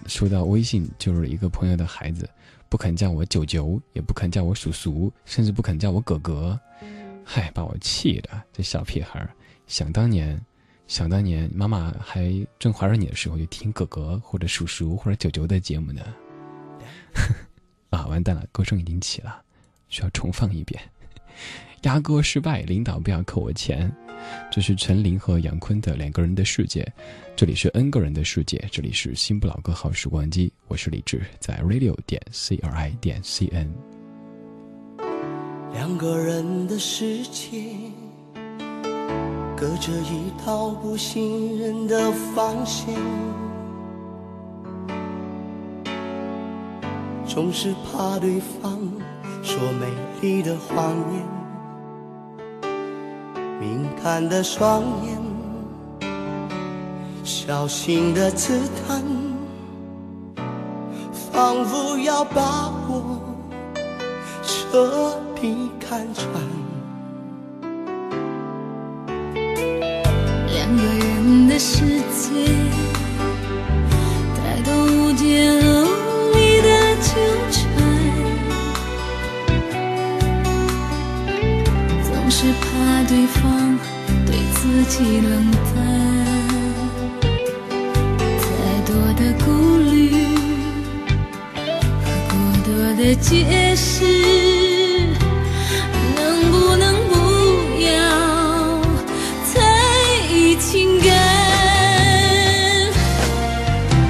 收到微信，就是一个朋友的孩子，不肯叫我舅舅，也不肯叫我叔叔，甚至不肯叫我哥哥。嗨，把我气的！这小屁孩儿，想当年，想当年，妈妈还正怀着你的时候，就听哥哥或者叔叔或者舅舅的节目呢。啊，完蛋了，歌声已经起了，需要重放一遍。压歌失败，领导不要扣我钱。这是陈琳和杨坤的两个人的世界，这里是 N 个人的世界，这里是新不老歌好时光机，我是李志，在 radio 点 c r i 点 c n。两个人的世界，隔着一道不信任的防线，总是怕对方说美丽的谎言，敏感的双眼，小心的刺探，仿佛要把我彻底看穿。两个人的世界，太多无解和无力的纠缠，总是怕对方对自己冷淡，的解释。能不能不要太情感？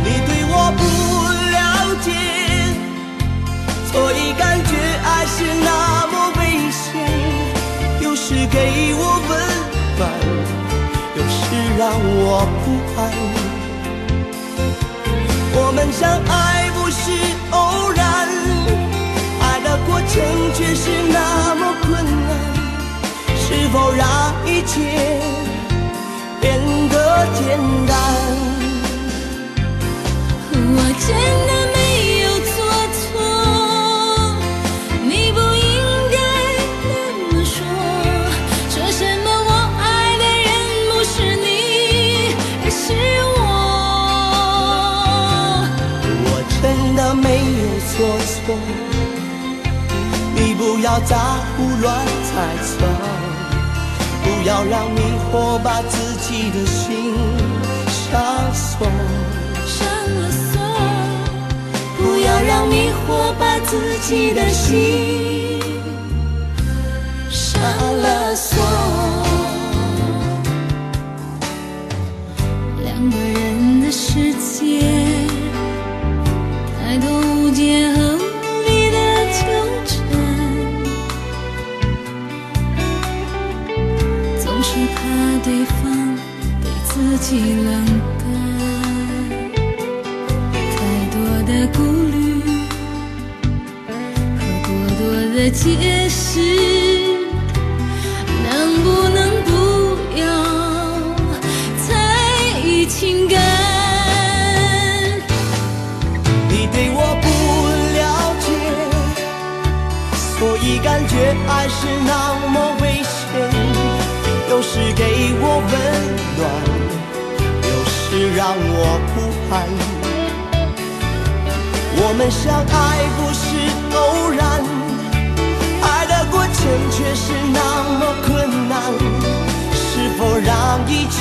你对我不了解，所以感觉爱是那么危险。有时给我温暖，有时让我不安。我们相爱的过程却是那么困难。是否让一切变得简单？我真的不要再胡乱猜测，不要让迷惑把自己的心上锁，上了锁，不要让迷惑把自己的心上了锁。两个人的世界，太多己冷淡，太多的顾虑和过多的解释，能不能不要在意情感？你对我不了解，所以感觉爱是那么危险。有时给我温暖，让我不安。我们相爱不是偶然，爱的过程却是那么困难。是否让一切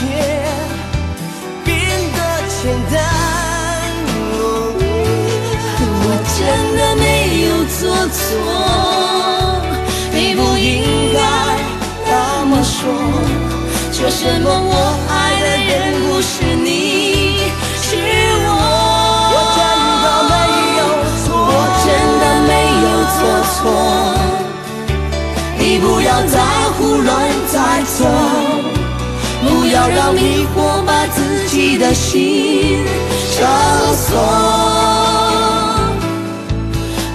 变得简单？我真的没有做错，你不应该那么说。说什么我爱的人不是你，是我。我真的没有错，我真的没有做错。你不要再胡乱猜测，不要让迷惑把自己的心上锁。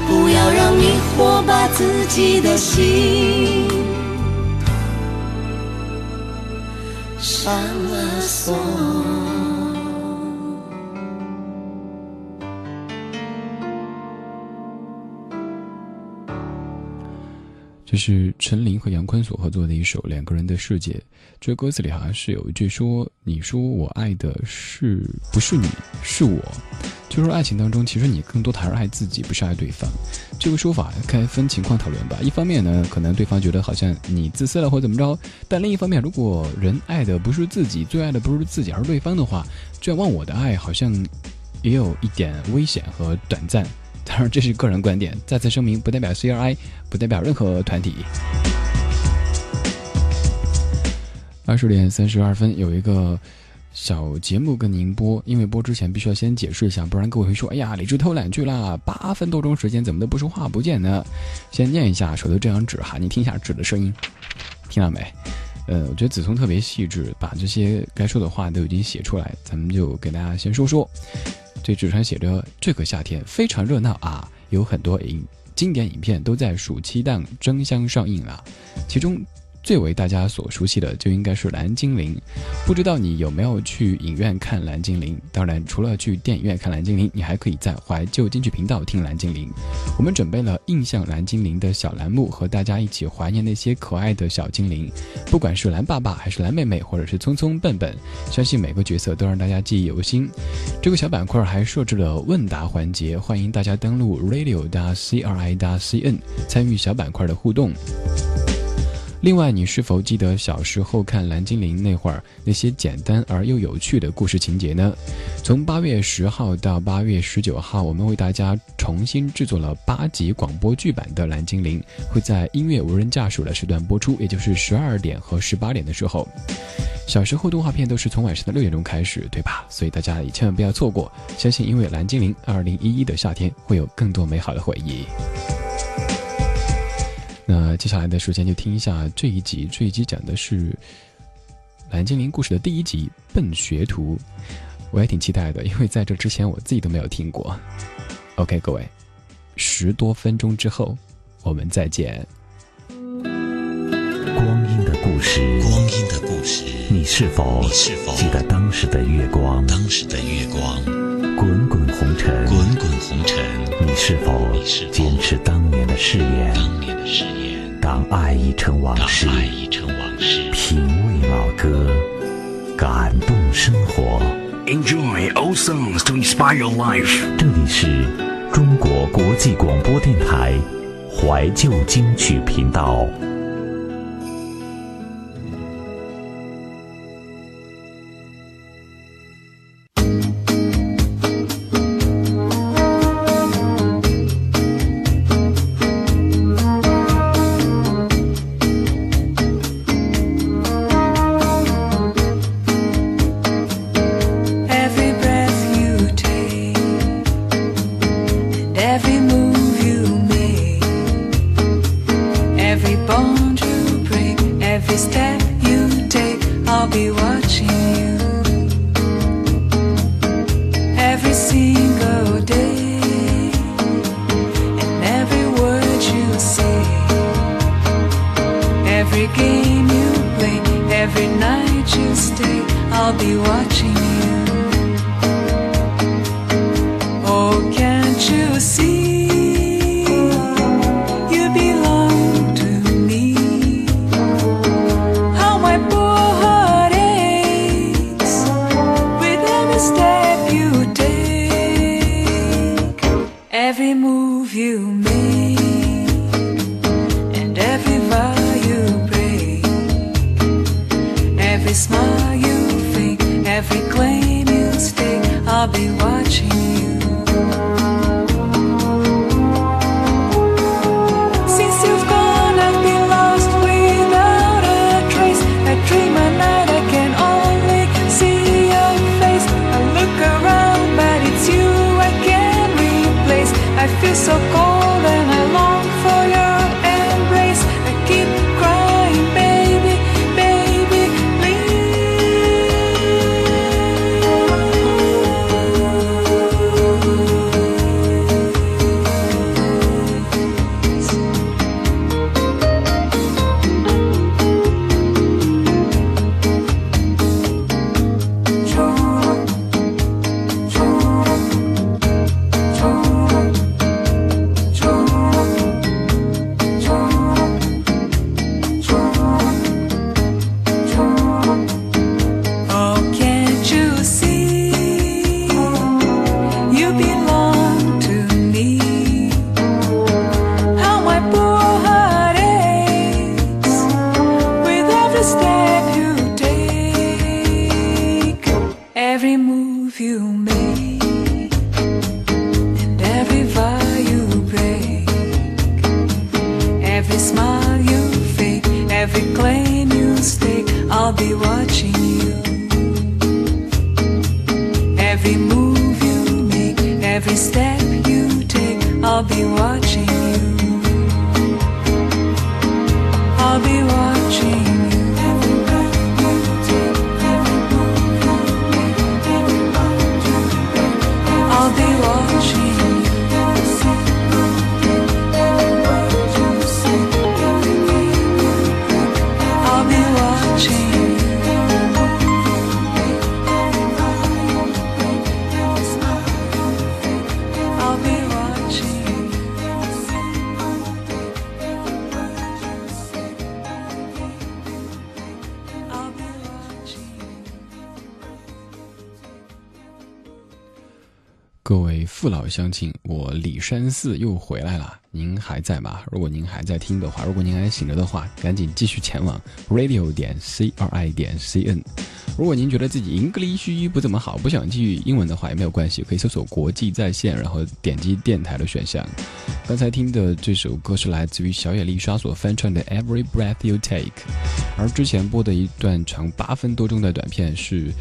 不要让迷惑把自己的心上了锁。这是陈琳和杨坤所合作的一首《两个人的世界》。这歌词里好像是有一句说：“你说我爱的是不是你，是我。”就说爱情当中，其实你更多的还是爱自己，不是爱对方。这个说法该分情况讨论吧。一方面呢，可能对方觉得好像你自私了或怎么着；但另一方面，如果人爱的不是自己，最爱的不是自己而是对方的话，这样忘我的爱好像也有一点危险和短暂。当然，这是个人观点，再次声明，不代表 CRI，不代表任何团体。二十点三十二分有一个小节目跟您播，因为播之前必须要先解释一下，不然各位会说：“哎呀，李志偷懒去了，八分多钟时间怎么都不说话不见呢？”先念一下手头这张纸哈，你听一下纸的声音，听到没？呃，我觉得子聪特别细致，把这些该说的话都已经写出来，咱们就给大家先说说。这纸上写着：“这个夏天非常热闹啊，有很多影经典影片都在暑期档争相上映了，其中。”最为大家所熟悉的就应该是《蓝精灵》，不知道你有没有去影院看《蓝精灵》？当然，除了去电影院看《蓝精灵》，你还可以在怀旧京剧频道听《蓝精灵》。我们准备了印象蓝精灵的小栏目，和大家一起怀念那些可爱的小精灵，不管是蓝爸爸还是蓝妹妹，或者是聪聪笨笨，相信每个角色都让大家记忆犹新。这个小板块还设置了问答环节，欢迎大家登录 radio 大 c r i 大 c n 参与小板块的互动。另外，你是否记得小时候看《蓝精灵》那会儿那些简单而又有趣的故事情节呢？从八月十号到八月十九号，我们为大家重新制作了八集广播剧版的《蓝精灵》，会在音乐无人驾驶的时段播出，也就是十二点和十八点的时候。小时候动画片都是从晚上的六点钟开始，对吧？所以大家也千万不要错过。相信因为《蓝精灵》，二零一一的夏天会有更多美好的回忆。那接下来的时间就听一下这一集，这一集讲的是《蓝精灵》故事的第一集《笨学徒》，我也挺期待的，因为在这之前我自己都没有听过。OK，各位，十多分钟之后我们再见。光阴的故事，光阴的故事，你是否你是否记得当时的月光？当时的月光，滚滚红尘，滚滚红尘，你是否坚持当年的誓言？当年的誓言，当爱已成往事当事，爱已成往事，品味老歌，感动生活。Enjoy old songs to inspire your life. 这里是中国国际广播电台怀旧金曲频道。相亲，我李山四又回来了，您还在吗？如果您还在听的话，如果您还醒着的话，赶紧继续前往 radio 点 c r i 点 c n。如果您觉得自己 English 不怎么好，不想继续英文的话也没有关系，可以搜索国际在线，然后点击电台的选项。刚才听的这首歌是来自于小野丽莎所翻唱的《Every Breath You Take》，而之前播的一段长八分多钟的短片是。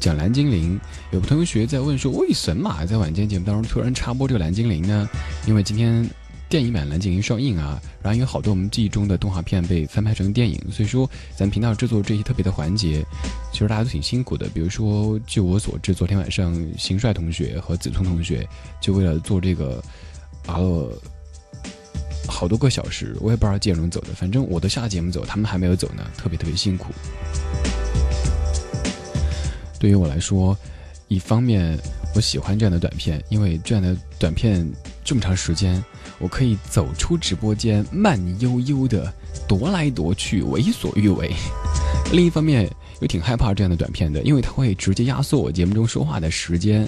讲蓝精灵，有同学在问说，为什么在晚间节目当中突然插播这个蓝精灵呢？因为今天电影版蓝精灵上映啊，然后有好多我们记忆中的动画片被翻拍成电影，所以说咱频道制作这些特别的环节，其实大家都挺辛苦的。比如说，据我所知，昨天晚上邢帅同学和子聪同学就为了做这个熬了好多个小时，我也不知道几点钟走的，反正我都下节目走，他们还没有走呢，特别特别辛苦。对于我来说，一方面我喜欢这样的短片，因为这样的短片这么长时间，我可以走出直播间，慢悠悠的踱来踱去，为所欲为。另一方面，又挺害怕这样的短片的，因为它会直接压缩我节目中说话的时间，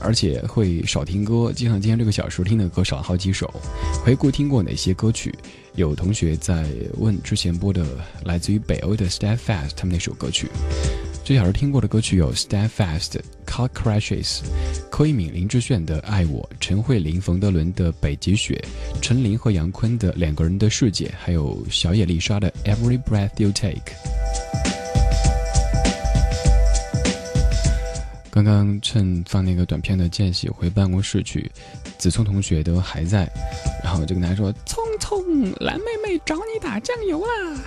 而且会少听歌，就像今天这个小时听的歌少了好几首。回顾听过哪些歌曲？有同学在问之前播的来自于北欧的 Steadfast 他们那首歌曲。最小时听过的歌曲有 Steadfast、Car Crashes、柯以敏、林志炫的《爱我》、陈慧琳、冯德伦的《北极雪》、陈琳和杨坤的《两个人的世界》，还有小野丽莎的《Every Breath You Take》。刚刚趁放那个短片的间隙回办公室去，子聪同学都还在，然后我就跟他说：“聪聪，蓝妹妹找你打酱油啦！”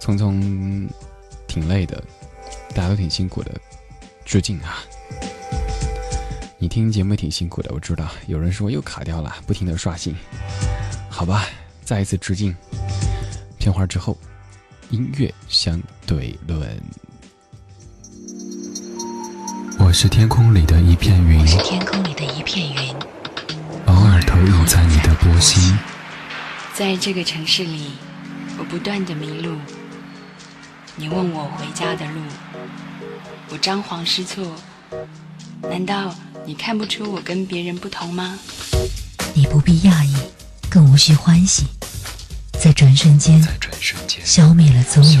聪聪挺累的，大家都挺辛苦的，致敬啊！你听节目也挺辛苦的，我知道。有人说又卡掉了，不停的刷新，好吧，再一次致敬。片花之后，音乐相对论。我是天空里的一片云，我是天空里的一片云，偶尔投影在你的波心。在这个城市里，我不断的迷路。你问我回家的路，我张皇失措。难道你看不出我跟别人不同吗？你不必讶异，更无需欢喜，在转瞬间，消灭了踪影。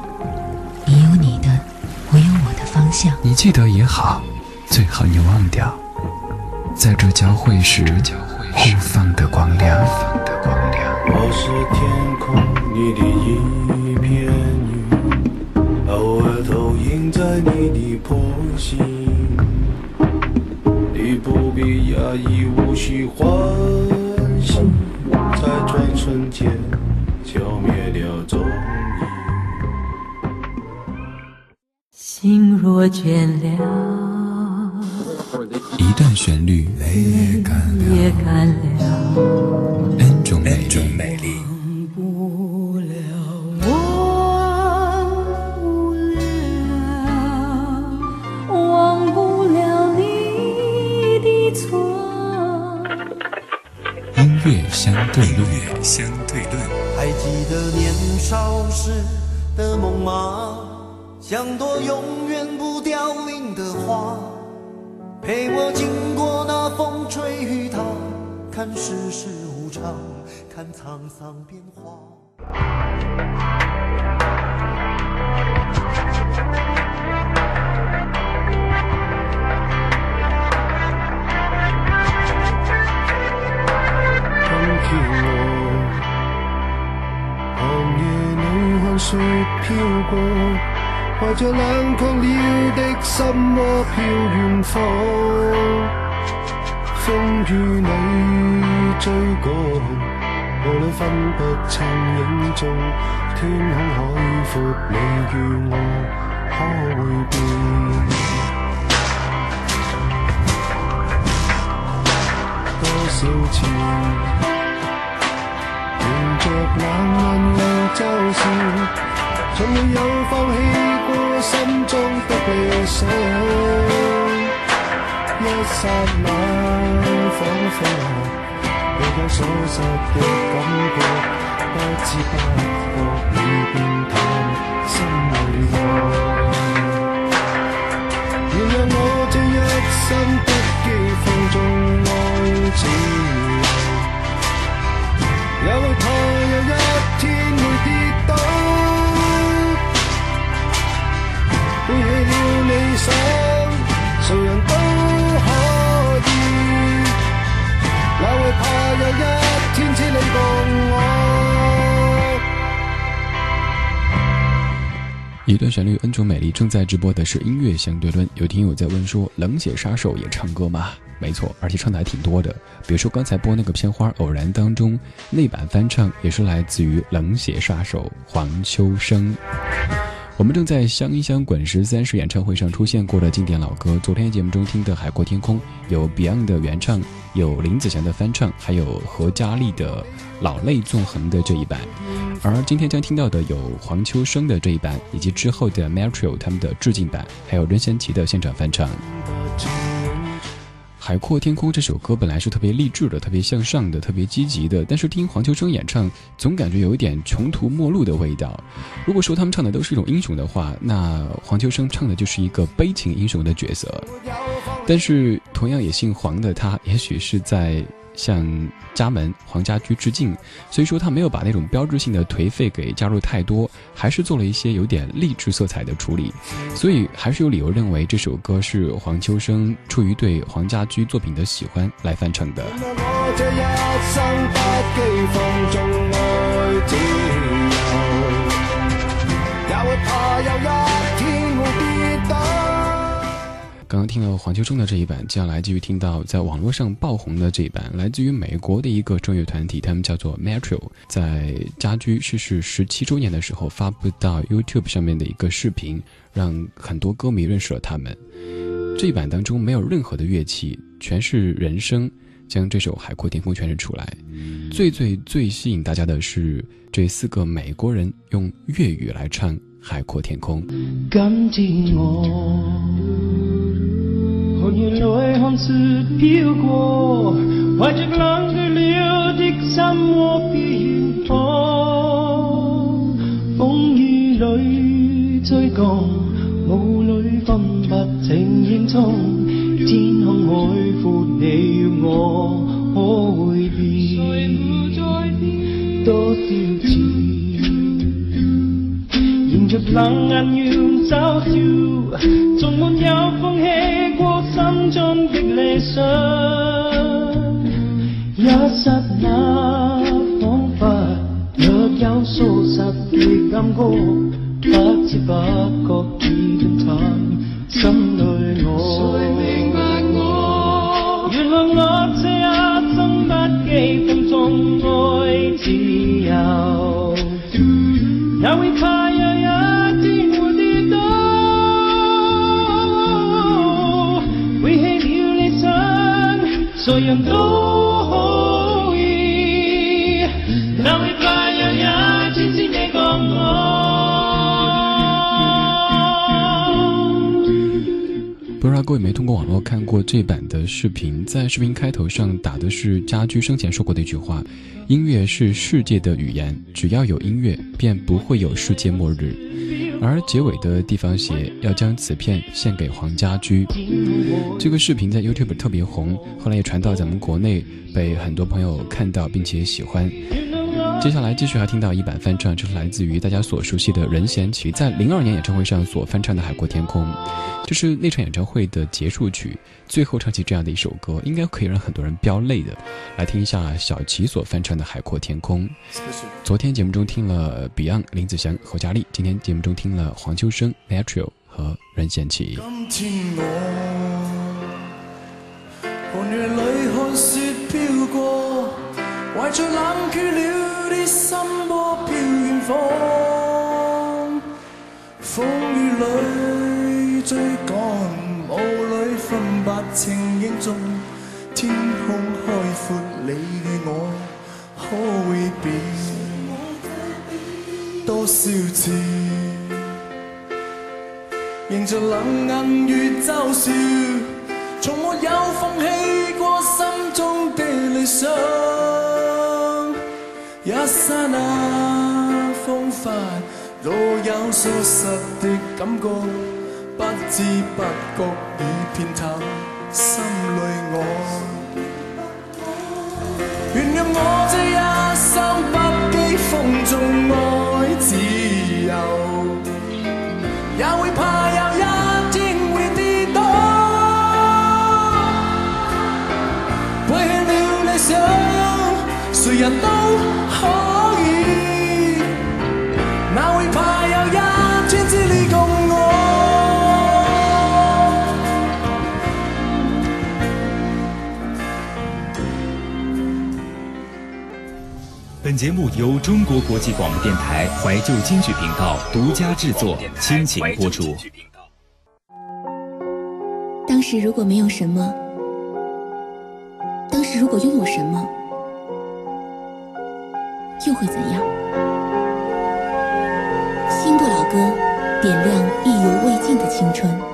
你记得也好，最好你忘掉，在这交汇时互放的光亮。我是天空里的一片云，偶尔投影在你的波心。你不必压抑，无需欢喜，在转瞬间了。一段旋律，泪也干了。美丽。不了，忘不了你的错。音乐相对论，音乐相对论。还记得年少时的梦吗？像朵永远不凋零的花，陪我经过那风吹雨打，看世事无常，看沧桑变化。今天我寒夜里看雪飘过，怀着冷卻了的心窩飄遠方。風雨里追趕，霧裏分不清影蹤。天空海闊，你與我可會變？多少次，迎着冷眼與嘲笑，從沒有放棄過心中的理想。一刹那，彷彿又有所失的感覺，不知不覺已变淡，心裏愛。原谅我这一生不羁放縱愛自由，也會怕有一天會跌倒，一。段旋律恩宠美丽。正在直播的是音乐相对论。有听友在问说：“冷血杀手也唱歌吗？”没错，而且唱的还挺多的。比如说刚才播那个片花《偶然》当中，那版翻唱也是来自于冷血杀手黄秋生。我们正在香一香滚石三十演唱会上出现过的经典老歌。昨天节目中听的《海阔天空》有 Beyond 的原唱，有林子祥的翻唱，还有何嘉丽的《老泪纵横》的这一版。而今天将听到的有黄秋生的这一版，以及之后的 Metro 他们的致敬版，还有任贤齐的现场翻唱。《海阔天空》这首歌本来是特别励志的、特别向上的、特别积极的，但是听黄秋生演唱，总感觉有一点穷途末路的味道。如果说他们唱的都是一种英雄的话，那黄秋生唱的就是一个悲情英雄的角色。但是同样也姓黄的他，也许是在向家门黄家驹致敬，所以说他没有把那种标志性的颓废给加入太多，还是做了一些有点励志色彩的处理，所以还是有理由认为这首歌是黄秋生出于对黄家驹作品的喜欢来翻唱的。刚刚听了黄秋生的这一版，接下来继续听到在网络上爆红的这一版，来自于美国的一个专业团体，他们叫做 Metro，在家居逝世十七周年的时候发布到 YouTube 上面的一个视频，让很多歌迷认识了他们。这一版当中没有任何的乐器，全是人声将这首《海阔天空》诠释出来。最最最吸引大家的是这四个美国人用粤语来唱《海阔天空》。今天我内涵是飘过，怀着冷却了的心窝的远方，风雨里追赶，雾里分不清影踪，天空海阔，你要我可会变？多少次？迎着冷眼要嘲笑，從沒有放棄過心中的理想。一剎那，彷彿若有疏失的感覺，不知不覺已變淡心裏我。誰明白我？原諒我這一生不羈放縱愛自由。也會怕不知道各位没通过网络看过这版的视频，在视频开头上打的是家驹生前说过的一句话：“音乐是世界的语言，只要有音乐，便不会有世界末日。”而结尾的地方写要将此片献给黄家驹。这个视频在 YouTube 特别红，后来也传到咱们国内，被很多朋友看到并且喜欢。接下来继续还听到一版翻唱，就是来自于大家所熟悉的任贤齐在零二年演唱会上所翻唱的《海阔天空》，这是那场演唱会的结束曲，最后唱起这样的一首歌，应该可以让很多人飙泪的。来听一下小齐所翻唱的《海阔天空》。昨天节目中听了 Beyond 林子祥、侯嘉丽，今天节目中听了黄秋生、Natural 和任贤齐。寒夜里看雪飘过，怀着冷却了的心窝飘远方。风雨里追赶，雾里分不清影踪。天空开阔，你與我可會變多少次？迎着冷眼与嘲笑，从没有放弃过心中的理想。一刹那風帆，若有疏失的感觉，不知不觉已偏淡心里我。原谅我人都可以，哪會怕有一天只你共我？本节目由中国国际广播电台怀旧金曲频道独家制作，亲情播出。当时如果没有什么，当时如果拥有什么，又会怎样？新不老歌，点亮意犹未尽的青春。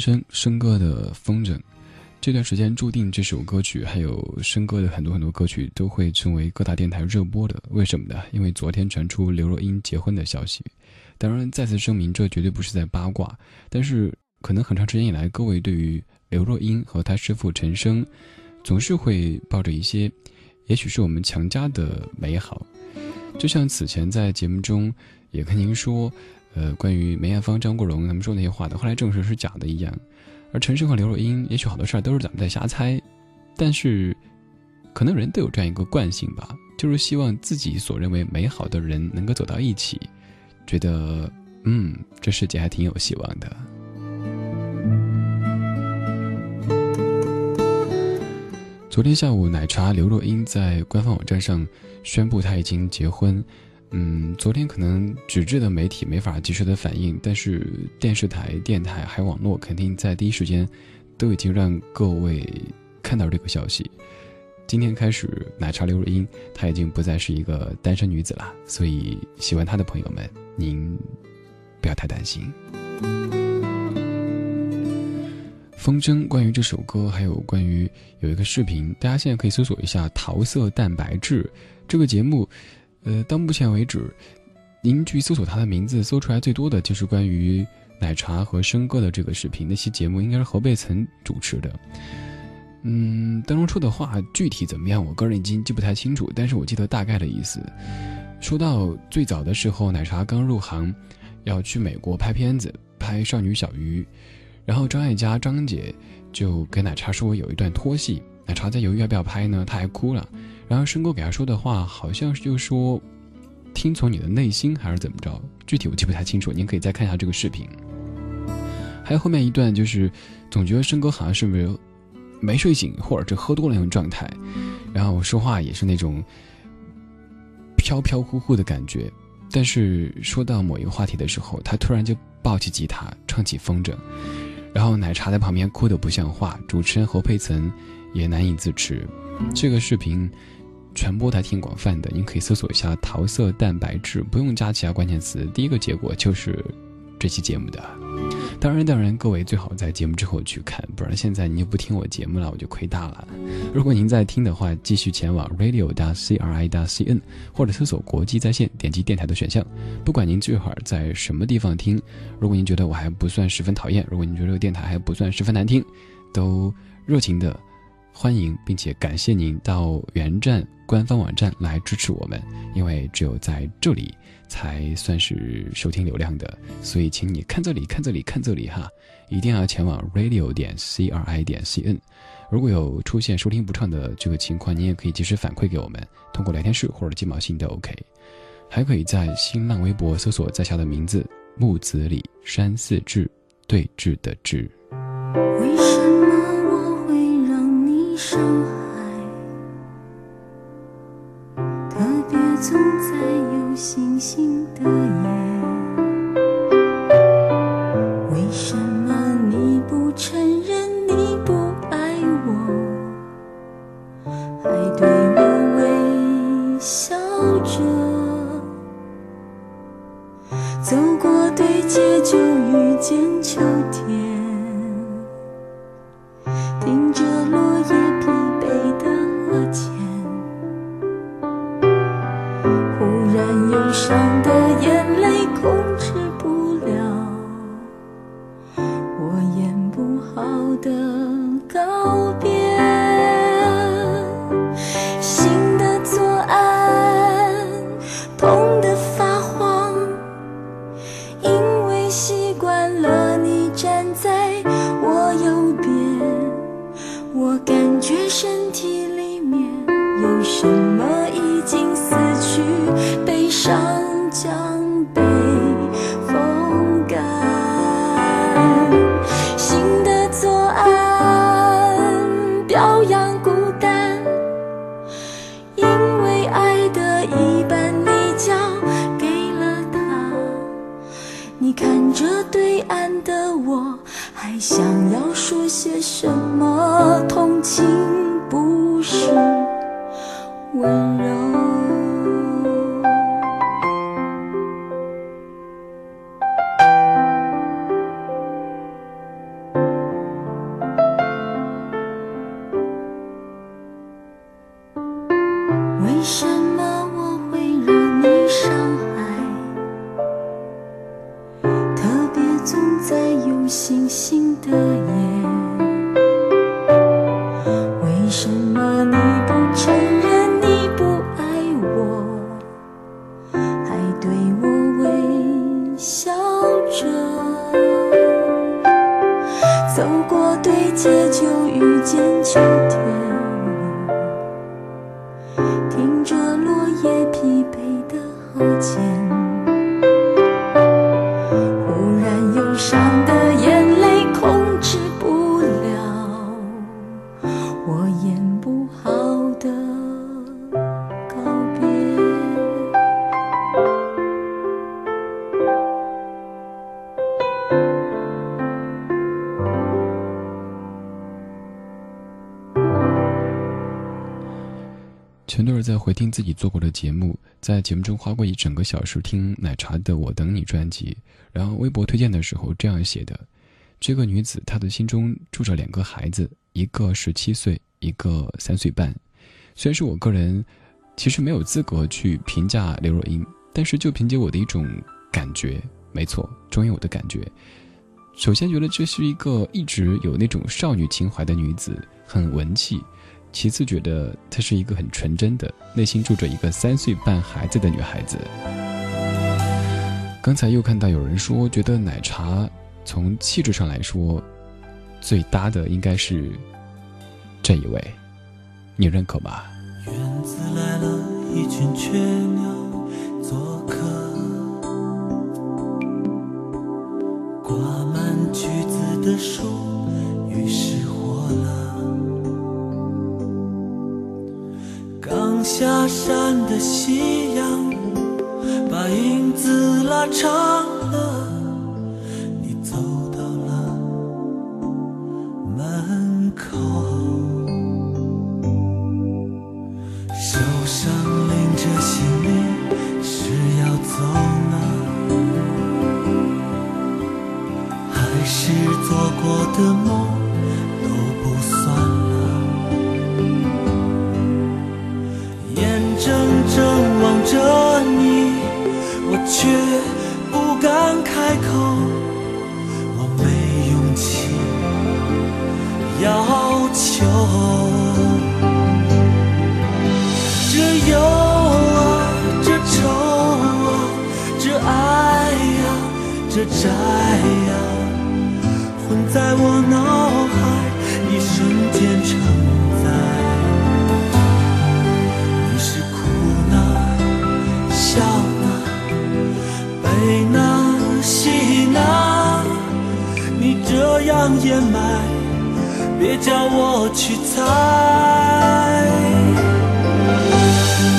生生哥的风筝。这段时间注定这首歌曲还有生哥的很多很多歌曲都会成为各大电台热播的。为什么呢？因为昨天传出刘若英结婚的消息。当然，再次声明，这绝对不是在八卦。但是，可能很长时间以来，各位对于刘若英和她师傅陈升，总是会抱着一些，也许是我们强加的美好。就像此前在节目中也跟您说，呃，关于梅艳芳、张国荣他们说那些话的，后来证实是假的一样。而陈升和刘若英，也许好多事儿都是咱们在瞎猜，但是，可能人都有这样一个惯性吧，就是希望自己所认为美好的人能够走到一起，觉得，嗯，这世界还挺有希望的。昨天下午，奶茶刘若英在官方网站上宣布她已经结婚。嗯，昨天可能纸质的媒体没法及时的反应，但是电视台、电台还有网络肯定在第一时间都已经让各位看到这个消息。今天开始，奶茶刘若英她已经不再是一个单身女子了，所以喜欢她的朋友们，您不要太担心。风筝关于这首歌，还有关于有一个视频，大家现在可以搜索一下“桃色蛋白质”这个节目。呃，到目前为止，您去搜索他的名字，搜出来最多的就是关于奶茶和生哥的这个视频。那期节目应该是何贝岑主持的。嗯，当中说的话具体怎么样，我个人已经记不太清楚，但是我记得大概的意思。说到最早的时候，奶茶刚入行，要去美国拍片子，拍《少女小鱼》，然后张艾嘉张姐就跟奶茶说有一段拖戏，奶茶在犹豫要不要拍呢，她还哭了。然后申哥给他说的话，好像是就说，听从你的内心还是怎么着？具体我记不太清楚，您可以再看一下这个视频。还有后面一段，就是总觉得申哥好像是没有没睡醒，或者是喝多了那种状态，然后说话也是那种飘飘忽忽的感觉。但是说到某一个话题的时候，他突然就抱起吉他唱起风筝，然后奶茶在旁边哭得不像话，主持人侯佩岑也难以自持。这个视频。传播的还挺广泛的，您可以搜索一下“桃色蛋白质”，不用加其他关键词，第一个结果就是这期节目的。当然，当然，各位最好在节目之后去看，不然现在你又不听我节目了，我就亏大了。如果您在听的话，继续前往 radio 大 c r i 大 c n，或者搜索“国际在线”，点击电台的选项。不管您这会儿在什么地方听，如果您觉得我还不算十分讨厌，如果您觉得这个电台还不算十分难听，都热情的欢迎并且感谢您到原站。官方网站来支持我们，因为只有在这里才算是收听流量的，所以请你看这里，看这里，看这里哈，一定要前往 radio 点 c r i 点 c n。如果有出现收听不畅的这个情况，你也可以及时反馈给我们，通过聊天室或者鸡毛信都 OK。还可以在新浪微博搜索在下的名字木子李山寺志对峙的志。为什么我会让你伤害？总在有星星的夜，听自己做过的节目，在节目中花过一整个小时听奶茶的《我等你》专辑，然后微博推荐的时候这样写的：这个女子她的心中住着两个孩子，一个十七岁，一个三岁半。虽然是我个人其实没有资格去评价刘若英，但是就凭借我的一种感觉，没错，忠于我的感觉。首先觉得这是一个一直有那种少女情怀的女子，很文气。其次，觉得她是一个很纯真的，内心住着一个三岁半孩子的女孩子。刚才又看到有人说，觉得奶茶从气质上来说，最搭的应该是这一位，你认可吗？院子来了一群雀鸟做客，挂满橘子的树于是乎下山的夕阳，把影子拉长了。悲呢，喜呢，你这样掩埋，别叫我去猜。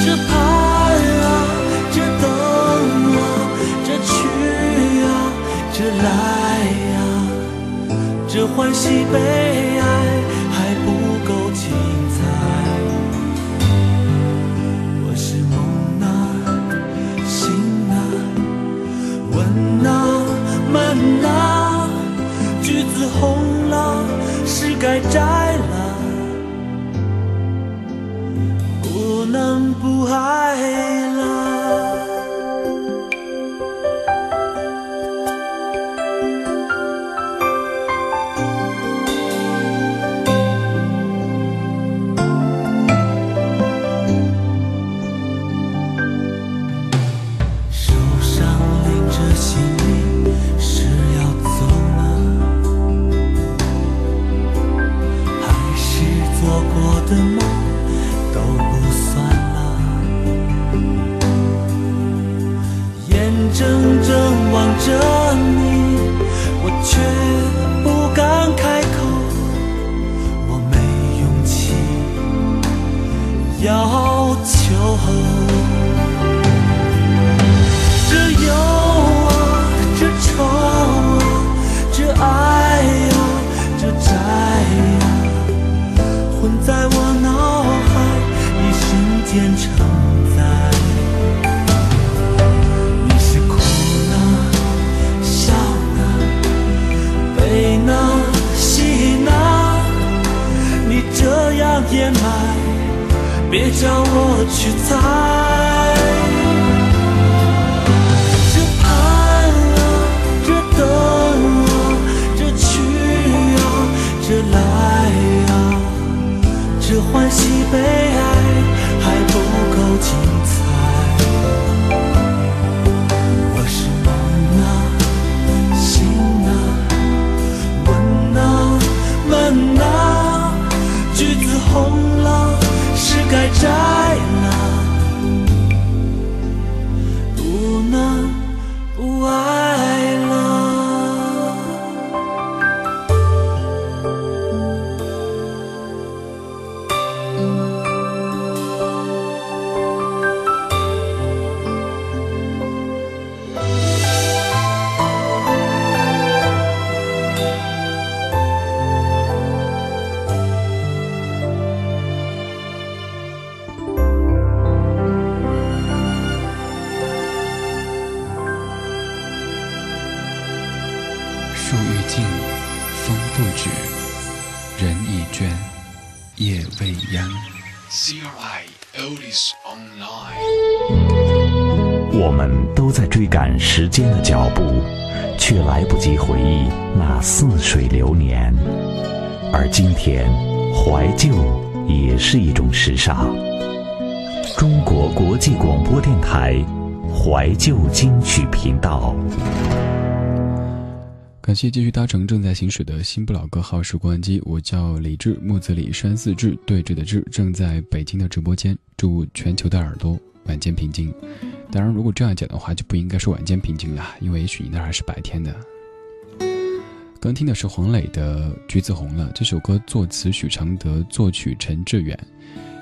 这盼啊，这等啊，这去啊，这来啊、这欢喜悲该摘了。不能不爱了叫我去猜。die 赶时间的脚步，却来不及回忆那似水流年。而今天，怀旧也是一种时尚。中国国际广播电台怀旧金曲频道。感谢继续搭乘正在行驶的新不老歌号时光机，我叫李志，木子李山寺志，对峙的志，正在北京的直播间，祝全球的耳朵晚间平静。当然，如果这样讲的话，就不应该说晚间平静了，因为也许你那儿还是白天的。刚听的是黄磊的《橘子红了》，这首歌作词许常德，作曲陈志远。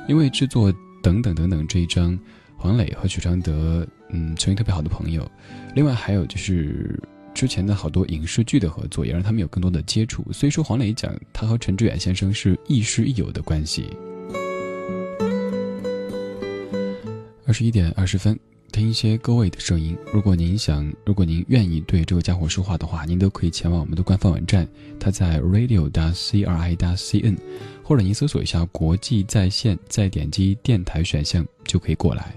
因为制作等等等等这一张，黄磊和许常德嗯成为特别好的朋友。另外还有就是。之前的好多影视剧的合作，也让他们有更多的接触。所以说，黄磊讲他和陈志远先生是亦师亦友的关系。二十一点二十分，听一些各位的声音。如果您想，如果您愿意对这个家伙说话的话，您都可以前往我们的官方网站，它在 radio. c r i. c n，或者您搜索一下“国际在线”，再点击电台选项就可以过来。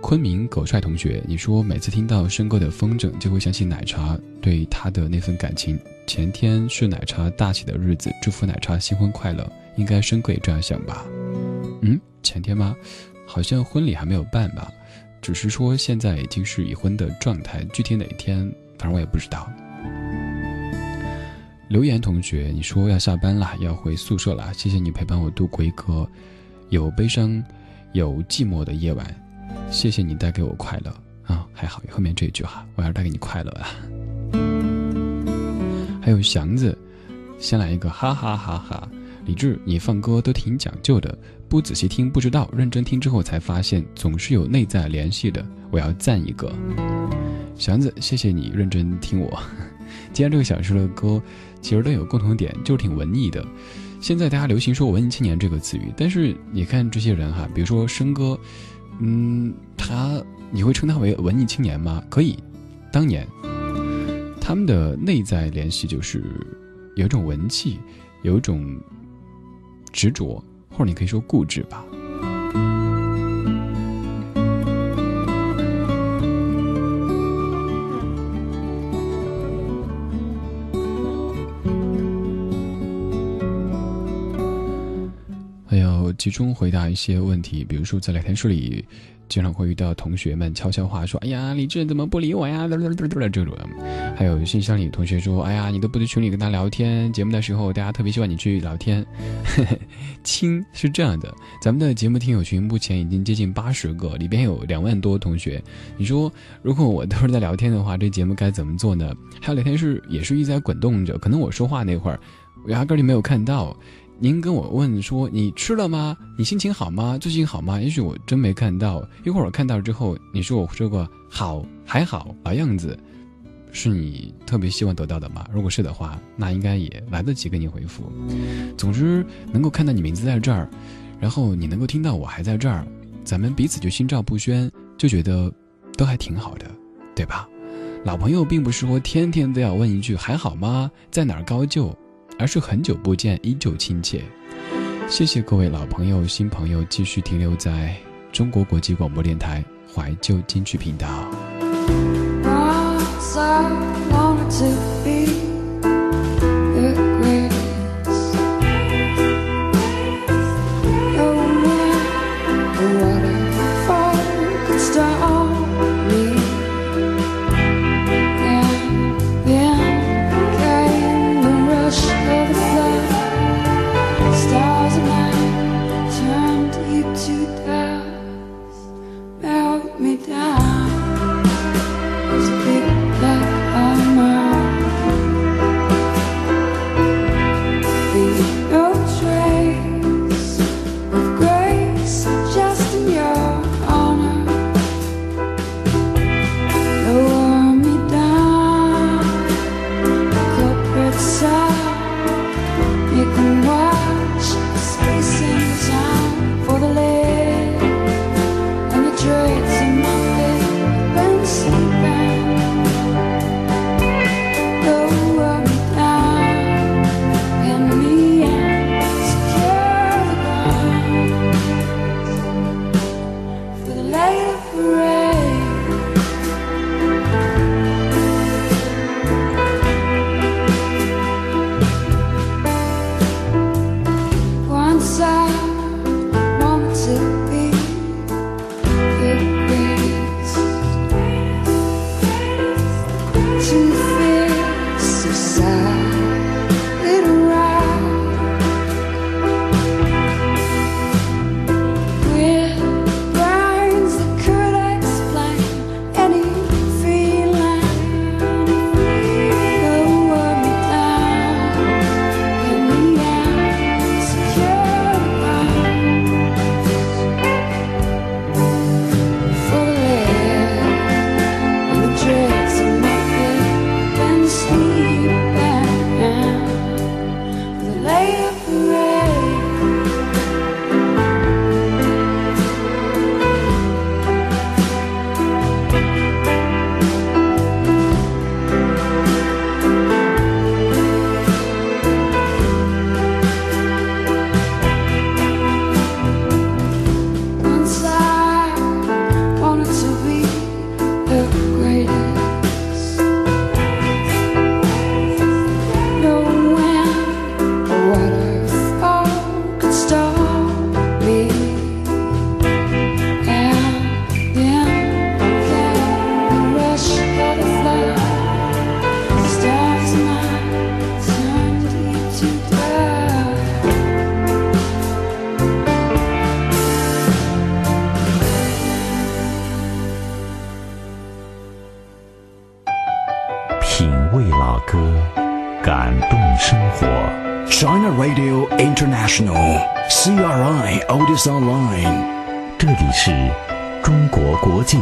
昆明狗帅同学，你说每次听到申哥的风筝，就会想起奶茶对他的那份感情。前天是奶茶大喜的日子，祝福奶茶新婚快乐。应该申哥也这样想吧？嗯，前天吗？好像婚礼还没有办吧，只是说现在已经是已婚的状态，具体哪天，反正我也不知道。留言同学，你说要下班了，要回宿舍了，谢谢你陪伴我度过一个有悲伤、有寂寞的夜晚。谢谢你带给我快乐啊，还好后面这一句哈，我要带给你快乐啊。还有祥子，先来一个哈哈哈哈。李志，你放歌都挺讲究的，不仔细听不知道，认真听之后才发现总是有内在联系的，我要赞一个。祥子，谢谢你认真听我。今天这个小时的歌其实都有共同点，就是挺文艺的。现在大家流行说文艺青年这个词语，但是你看这些人哈，比如说申哥。嗯，他你会称他为文艺青年吗？可以，当年他们的内在联系就是有一种文气，有一种执着，或者你可以说固执吧。集中回答一些问题，比如说在聊天室里，经常会遇到同学们悄悄话说：“哎呀，李志怎么不理我呀？”这种。还有信箱里同学说：“哎呀，你都不在群里跟他聊天，节目的时候大家特别希望你去聊天。”亲是这样的，咱们的节目听友群目前已经接近八十个，里边有两万多同学。你说如果我都是在聊天的话，这节目该怎么做呢？还有聊天室也是一直在滚动着，可能我说话那会儿，我压根就没有看到。您跟我问说你吃了吗？你心情好吗？最近好吗？也许我真没看到，一会儿我看到之后，你说我说过好还好老样子，是你特别希望得到的吗？如果是的话，那应该也来得及给你回复。总之，能够看到你名字在这儿，然后你能够听到我还在这儿，咱们彼此就心照不宣，就觉得都还挺好的，对吧？老朋友并不是说天天都要问一句还好吗？在哪儿高就。而是很久不见，依旧亲切。谢谢各位老朋友、新朋友，继续停留在中国国际广播电台怀旧金曲频道。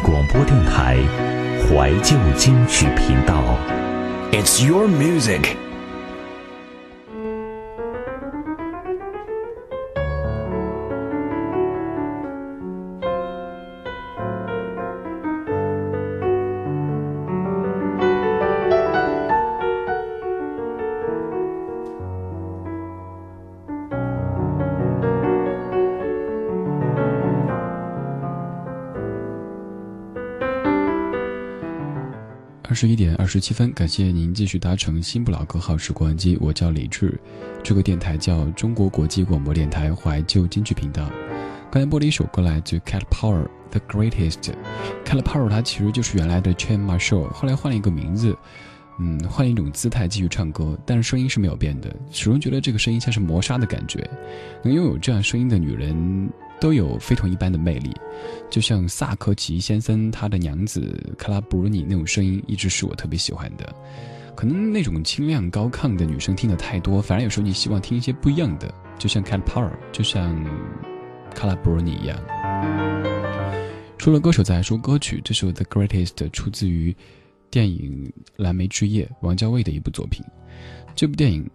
广播电台怀旧金曲频道。It's your music. 十一点二十七分，感谢您继续搭乘新不老歌号时光机，我叫李志，这个电台叫中国国际广播电台怀旧金曲频道。刚才播了一首歌，来自 Cat Power The Greatest。Cat Power 它其实就是原来的 Chain Marshall，后来换了一个名字，嗯，换了一种姿态继续唱歌，但是声音是没有变的，始终觉得这个声音像是磨砂的感觉。能拥有这样声音的女人。都有非同一般的魅力，就像萨科齐先生他的娘子卡拉布鲁尼那种声音，一直是我特别喜欢的。可能那种清亮高亢的女生听的太多，反而有时候你希望听一些不一样的，就像 Cat Power，就像卡拉布鲁尼一样。除了歌手，再来说歌曲，这首《The Greatest》出自于电影《蓝莓之夜》，王家卫的一部作品。这部电影。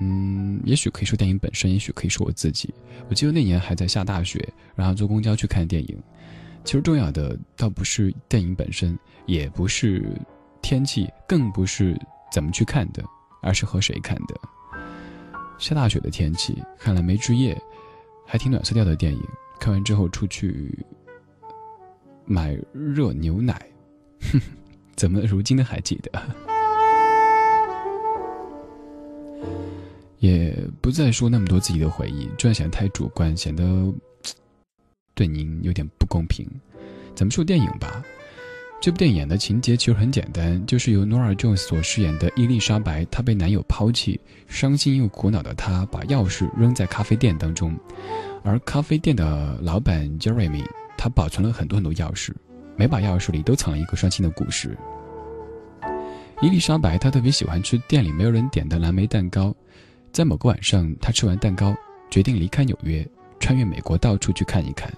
嗯，也许可以说电影本身，也许可以说我自己。我记得那年还在下大雪，然后坐公交去看电影。其实重要的倒不是电影本身，也不是天气，更不是怎么去看的，而是和谁看的。下大雪的天气，看了《梅枝叶》，还挺暖色调的电影。看完之后出去买热牛奶，哼，怎么如今的还记得？也不再说那么多自己的回忆，这样显得太主观，显得对您有点不公平。咱们说电影吧，这部电影的情节其实很简单，就是由 Nora Jones 所饰演的伊丽莎白，她被男友抛弃，伤心又苦恼的她把钥匙扔在咖啡店当中，而咖啡店的老板 Jeremy 他保存了很多很多钥匙，每把钥匙里都藏了一个伤心的故事。伊丽莎白她特别喜欢吃店里没有人点的蓝莓蛋糕。在某个晚上，他吃完蛋糕，决定离开纽约，穿越美国到处去看一看。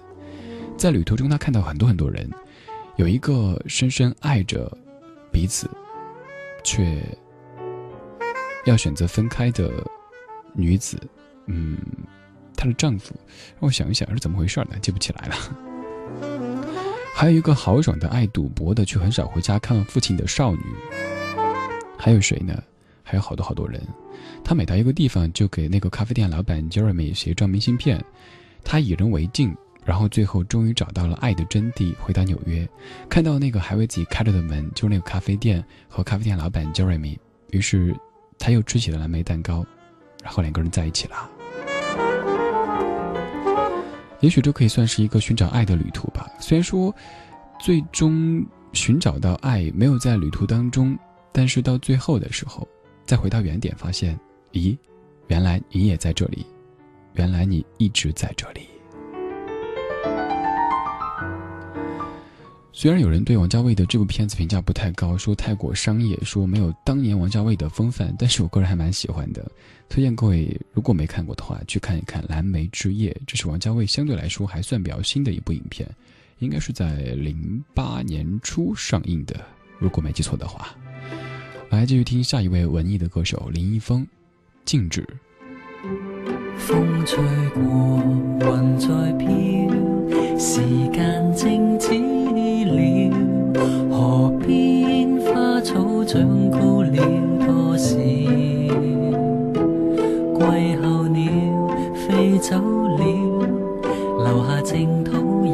在旅途中，他看到很多很多人，有一个深深爱着彼此，却要选择分开的女子。嗯，她的丈夫，让我想一想是怎么回事呢？记不起来了。还有一个豪爽的爱赌博的，却很少回家看望父亲的少女。还有谁呢？还有好多好多人。他每到一个地方，就给那个咖啡店老板 Jeremy 写一张明信片。他以人为镜，然后最后终于找到了爱的真谛，回到纽约，看到那个还为自己开着的门，就是那个咖啡店和咖啡店老板 Jeremy，于是他又吃起了蓝莓蛋糕，然后两个人在一起了。也许这可以算是一个寻找爱的旅途吧。虽然说，最终寻找到爱没有在旅途当中，但是到最后的时候，再回到原点，发现，咦，原来你也在这里，原来你一直在这里。虽然有人对王家卫的这部片子评价不太高，说太过商业，说没有当年王家卫的风范，但是我个人还蛮喜欢的，推荐各位如果没看过的话，去看一看《蓝莓之夜》，这是王家卫相对来说还算比较新的一部影片，应该是在零八年初上映的，如果没记错的话。来继续听下一位文艺的歌手林一峰，《静止》。風吹過，雲在飄，時間靜止了。河邊花草長高了多少？季候鳥飛走了，留下淨土一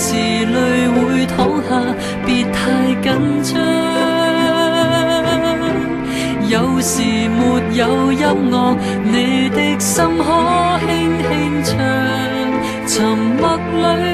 时泪会淌下，别太紧张。有时没有音乐，你的心可轻轻唱。沉默里，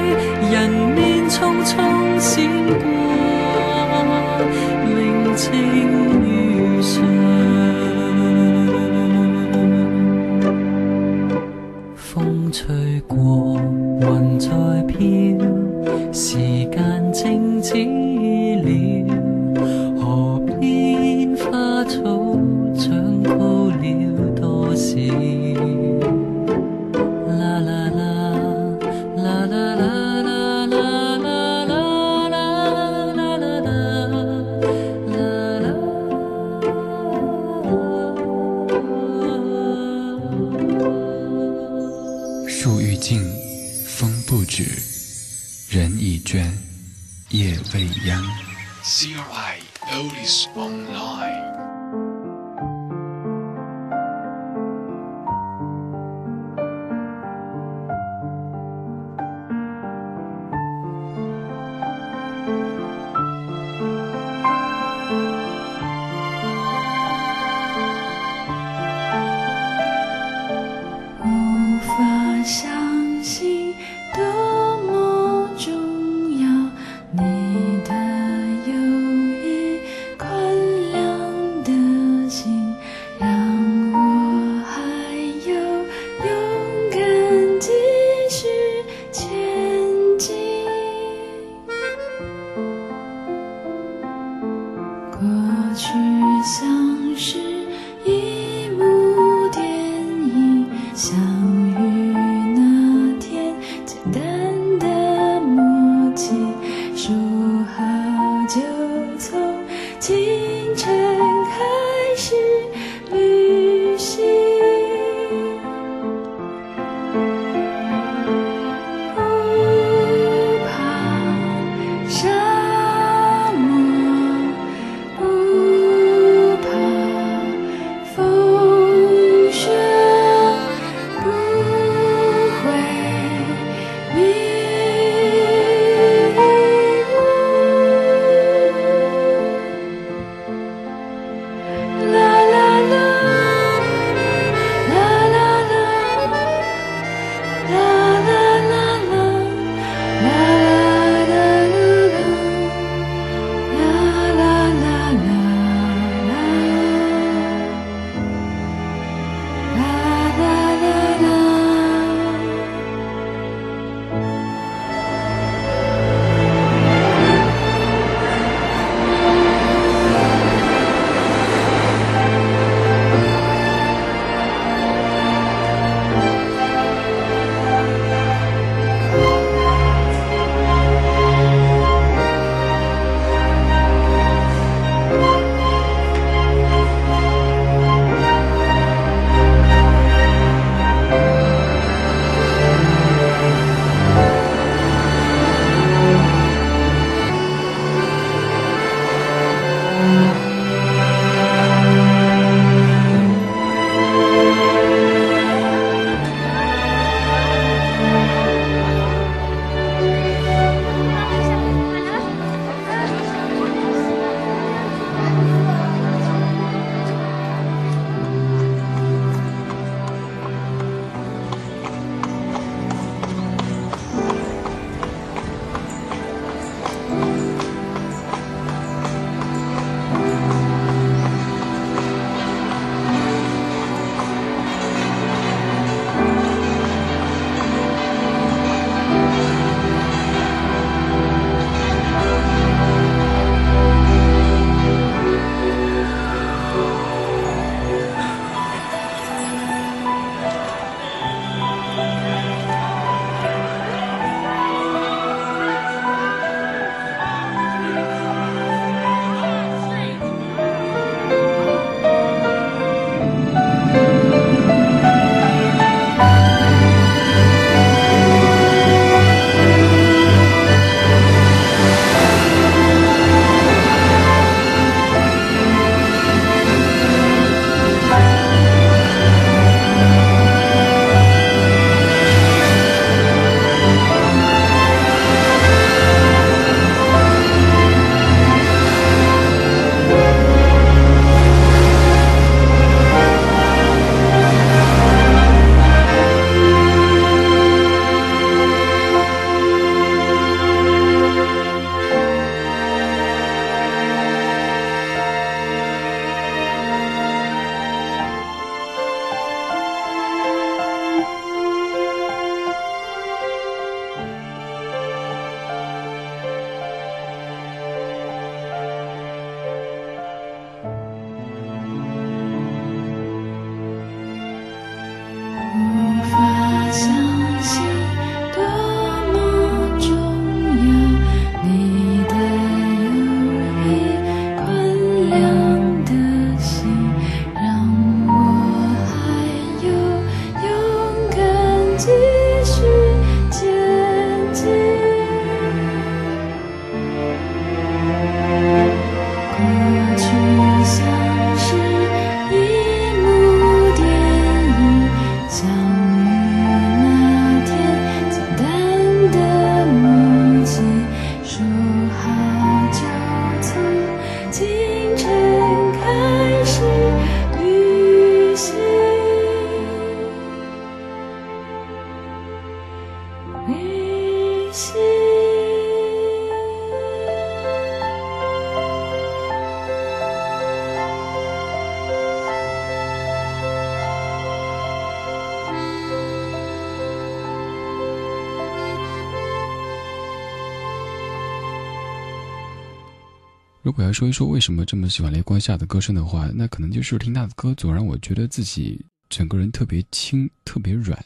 来说一说为什么这么喜欢雷光下的歌声的话，那可能就是听他的歌总让我觉得自己整个人特别轻、特别软。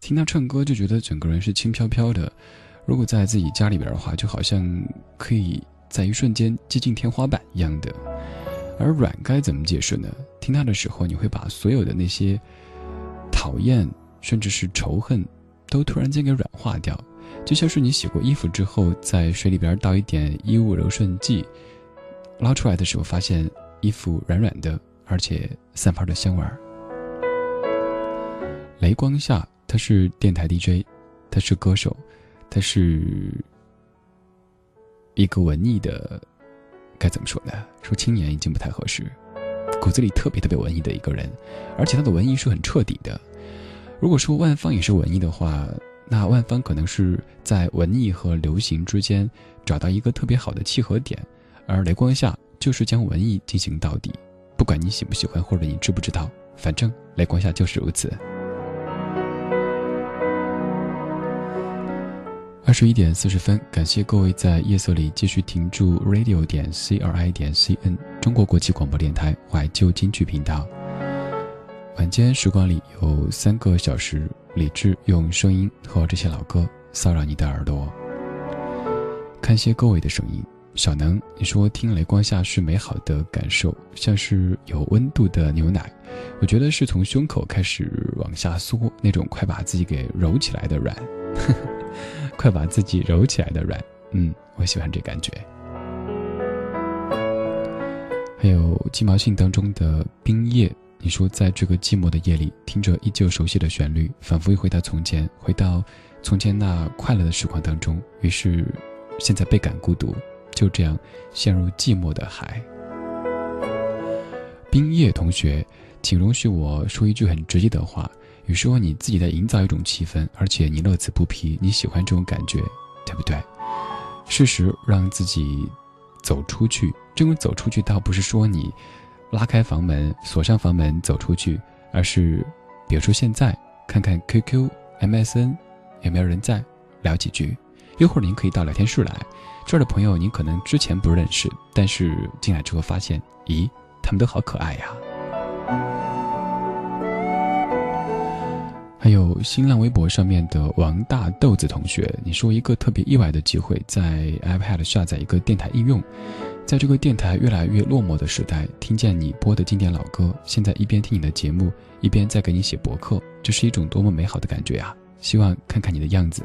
听他唱歌就觉得整个人是轻飘飘的。如果在自己家里边的话，就好像可以在一瞬间接近天花板一样的。而软该怎么解释呢？听他的时候，你会把所有的那些讨厌，甚至是仇恨，都突然间给软化掉。就像是你洗过衣服之后，在水里边倒一点衣物柔顺剂，捞出来的时候，发现衣服软软的，而且散发着香味儿。雷光下，他是电台 DJ，他是歌手，他是一个文艺的，该怎么说呢？说青年已经不太合适，骨子里特别特别文艺的一个人，而且他的文艺是很彻底的。如果说万芳也是文艺的话，那万芳可能是在文艺和流行之间找到一个特别好的契合点，而雷光下就是将文艺进行到底。不管你喜不喜欢或者你知不知道，反正雷光下就是如此。二十一点四十分，感谢各位在夜色里继续停驻 radio 点 c r i 点 c n 中国国际广播电台怀旧金曲频道。晚间时光里有三个小时，理智用声音和这些老歌骚扰你的耳朵。看些各位的声音，小能，你说听雷光下是美好的感受，像是有温度的牛奶，我觉得是从胸口开始往下缩，那种快把自己给揉起来的软，快把自己揉起来的软，嗯，我喜欢这感觉。还有鸡毛信当中的冰叶。你说，在这个寂寞的夜里，听着依旧熟悉的旋律，仿佛又回到从前，回到从前那快乐的时光当中。于是，现在倍感孤独，就这样陷入寂寞的海。冰叶同学，请容许我说一句很直接的话：，有时候你自己在营造一种气氛，而且你乐此不疲，你喜欢这种感觉，对不对？适时让自己走出去。这种走出去，倒不是说你。拉开房门，锁上房门，走出去，而是，比如说现在看看 QQ、MSN，有没有人在聊几句？一会儿您可以到聊天室来，这儿的朋友您可能之前不认识，但是进来之后发现，咦，他们都好可爱呀。还有新浪微博上面的王大豆子同学，你说一个特别意外的机会，在 iPad 下载一个电台应用。在这个电台越来越落寞的时代，听见你播的经典老歌，现在一边听你的节目，一边在给你写博客，这是一种多么美好的感觉啊！希望看看你的样子。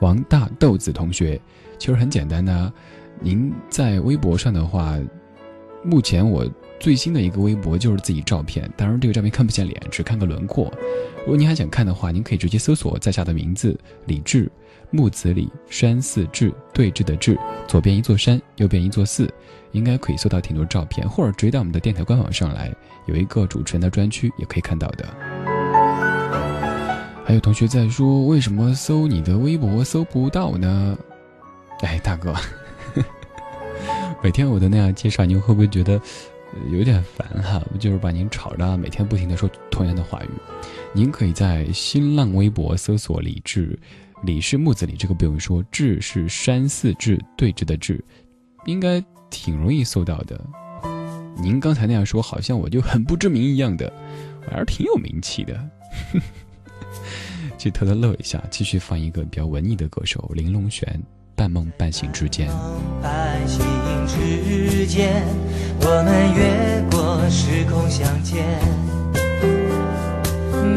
王大豆子同学，其实很简单呢。您在微博上的话，目前我最新的一个微博就是自己照片，当然这个照片看不见脸，只看个轮廓。如果您还想看的话，您可以直接搜索在下的名字李志。木子李山寺志对峙的志，左边一座山，右边一座寺，应该可以搜到挺多照片，或者直接到我们的电台官网上来，有一个主持人的专区，也可以看到的。还有同学在说，为什么搜你的微博搜不到呢？哎，大哥，每天我都那样介绍，您会不会觉得有点烦哈？就是把您吵着，每天不停的说同样的话语。您可以在新浪微博搜索李志。李是木子李，这个不用说。志是山寺志对峙的志，应该挺容易搜到的。您刚才那样说，好像我就很不知名一样的，我还是挺有名气的。就偷偷乐一下，继续放一个比较文艺的歌手林隆璇，《半梦半醒之间》。半醒之间，我们越过时空相见，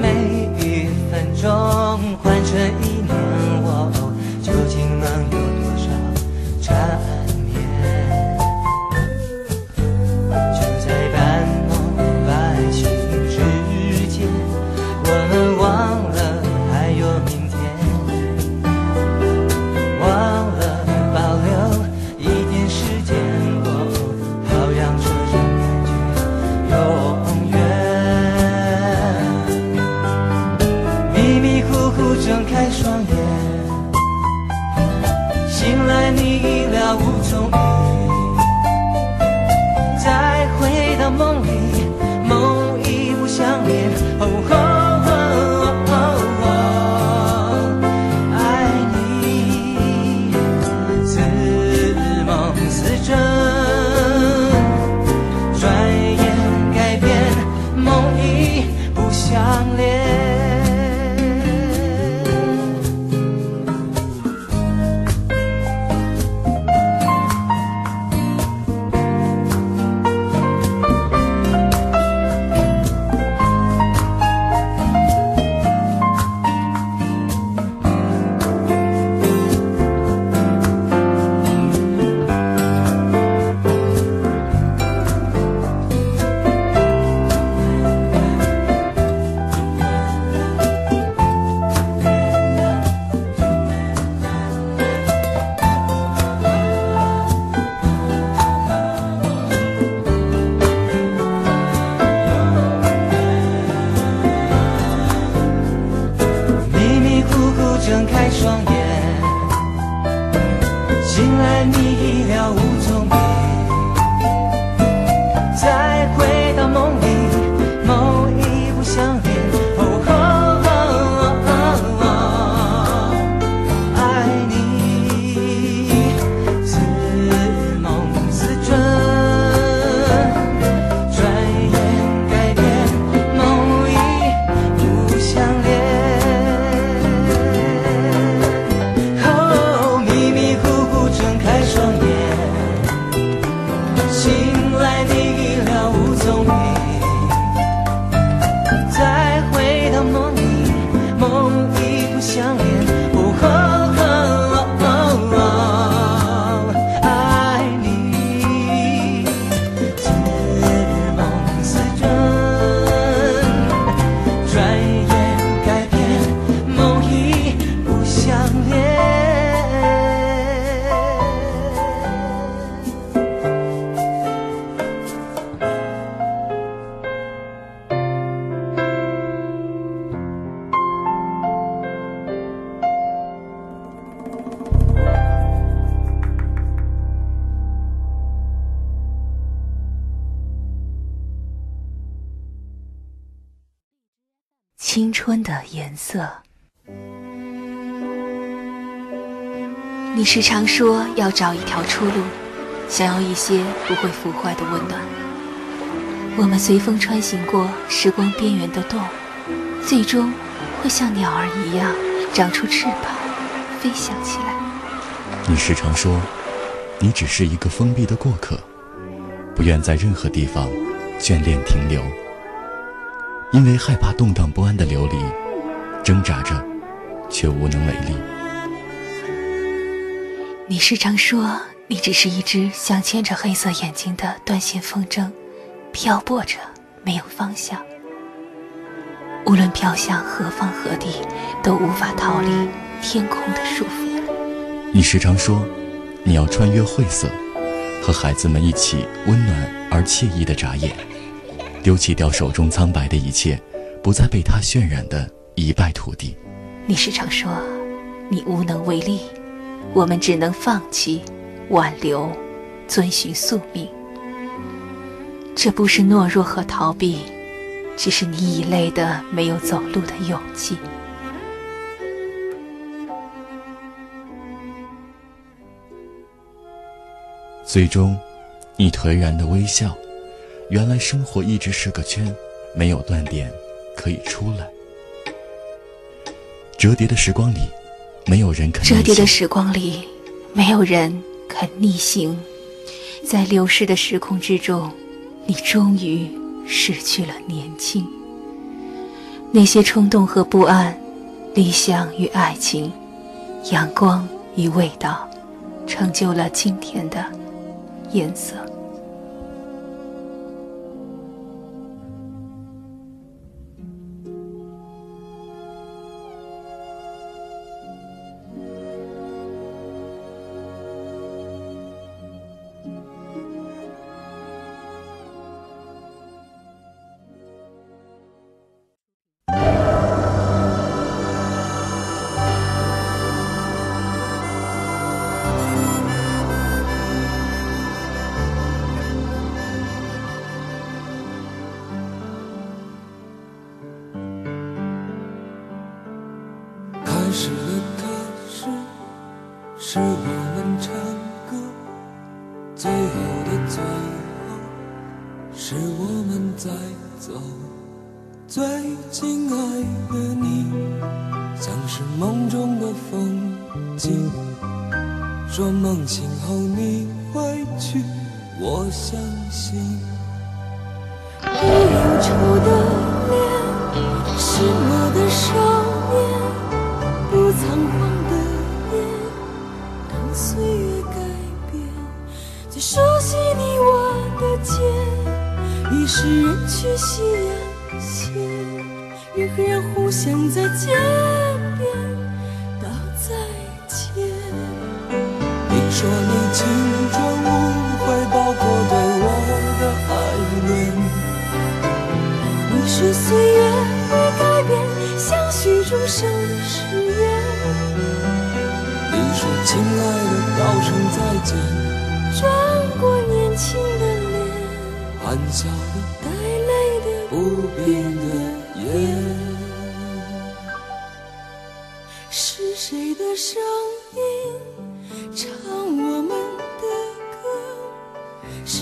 每一分钟换成一年。我究竟能有多少你时常说要找一条出路，想要一些不会腐坏的温暖。我们随风穿行过时光边缘的洞，最终会像鸟儿一样长出翅膀，飞翔起来。你时常说，你只是一个封闭的过客，不愿在任何地方眷恋停留，因为害怕动荡不安的流离，挣扎着，却无能为力。你时常说，你只是一只镶嵌着黑色眼睛的断线风筝，漂泊着，没有方向。无论飘向何方何地，都无法逃离天空的束缚。你时常说，你要穿越晦涩，和孩子们一起温暖而惬意的眨眼，丢弃掉手中苍白的一切，不再被它渲染的一败涂地。你时常说，你无能为力，我们只能放弃、挽留、遵循宿命。这不是懦弱和逃避，只是你已累的没有走路的勇气。最终，你颓然的微笑。原来生活一直是个圈，没有断点可以出来。折叠的时光里，没有人肯折。叠的时光里，没有人肯逆行。在流逝的时空之中，你终于失去了年轻。那些冲动和不安，理想与爱情，阳光与味道，成就了今天的颜色。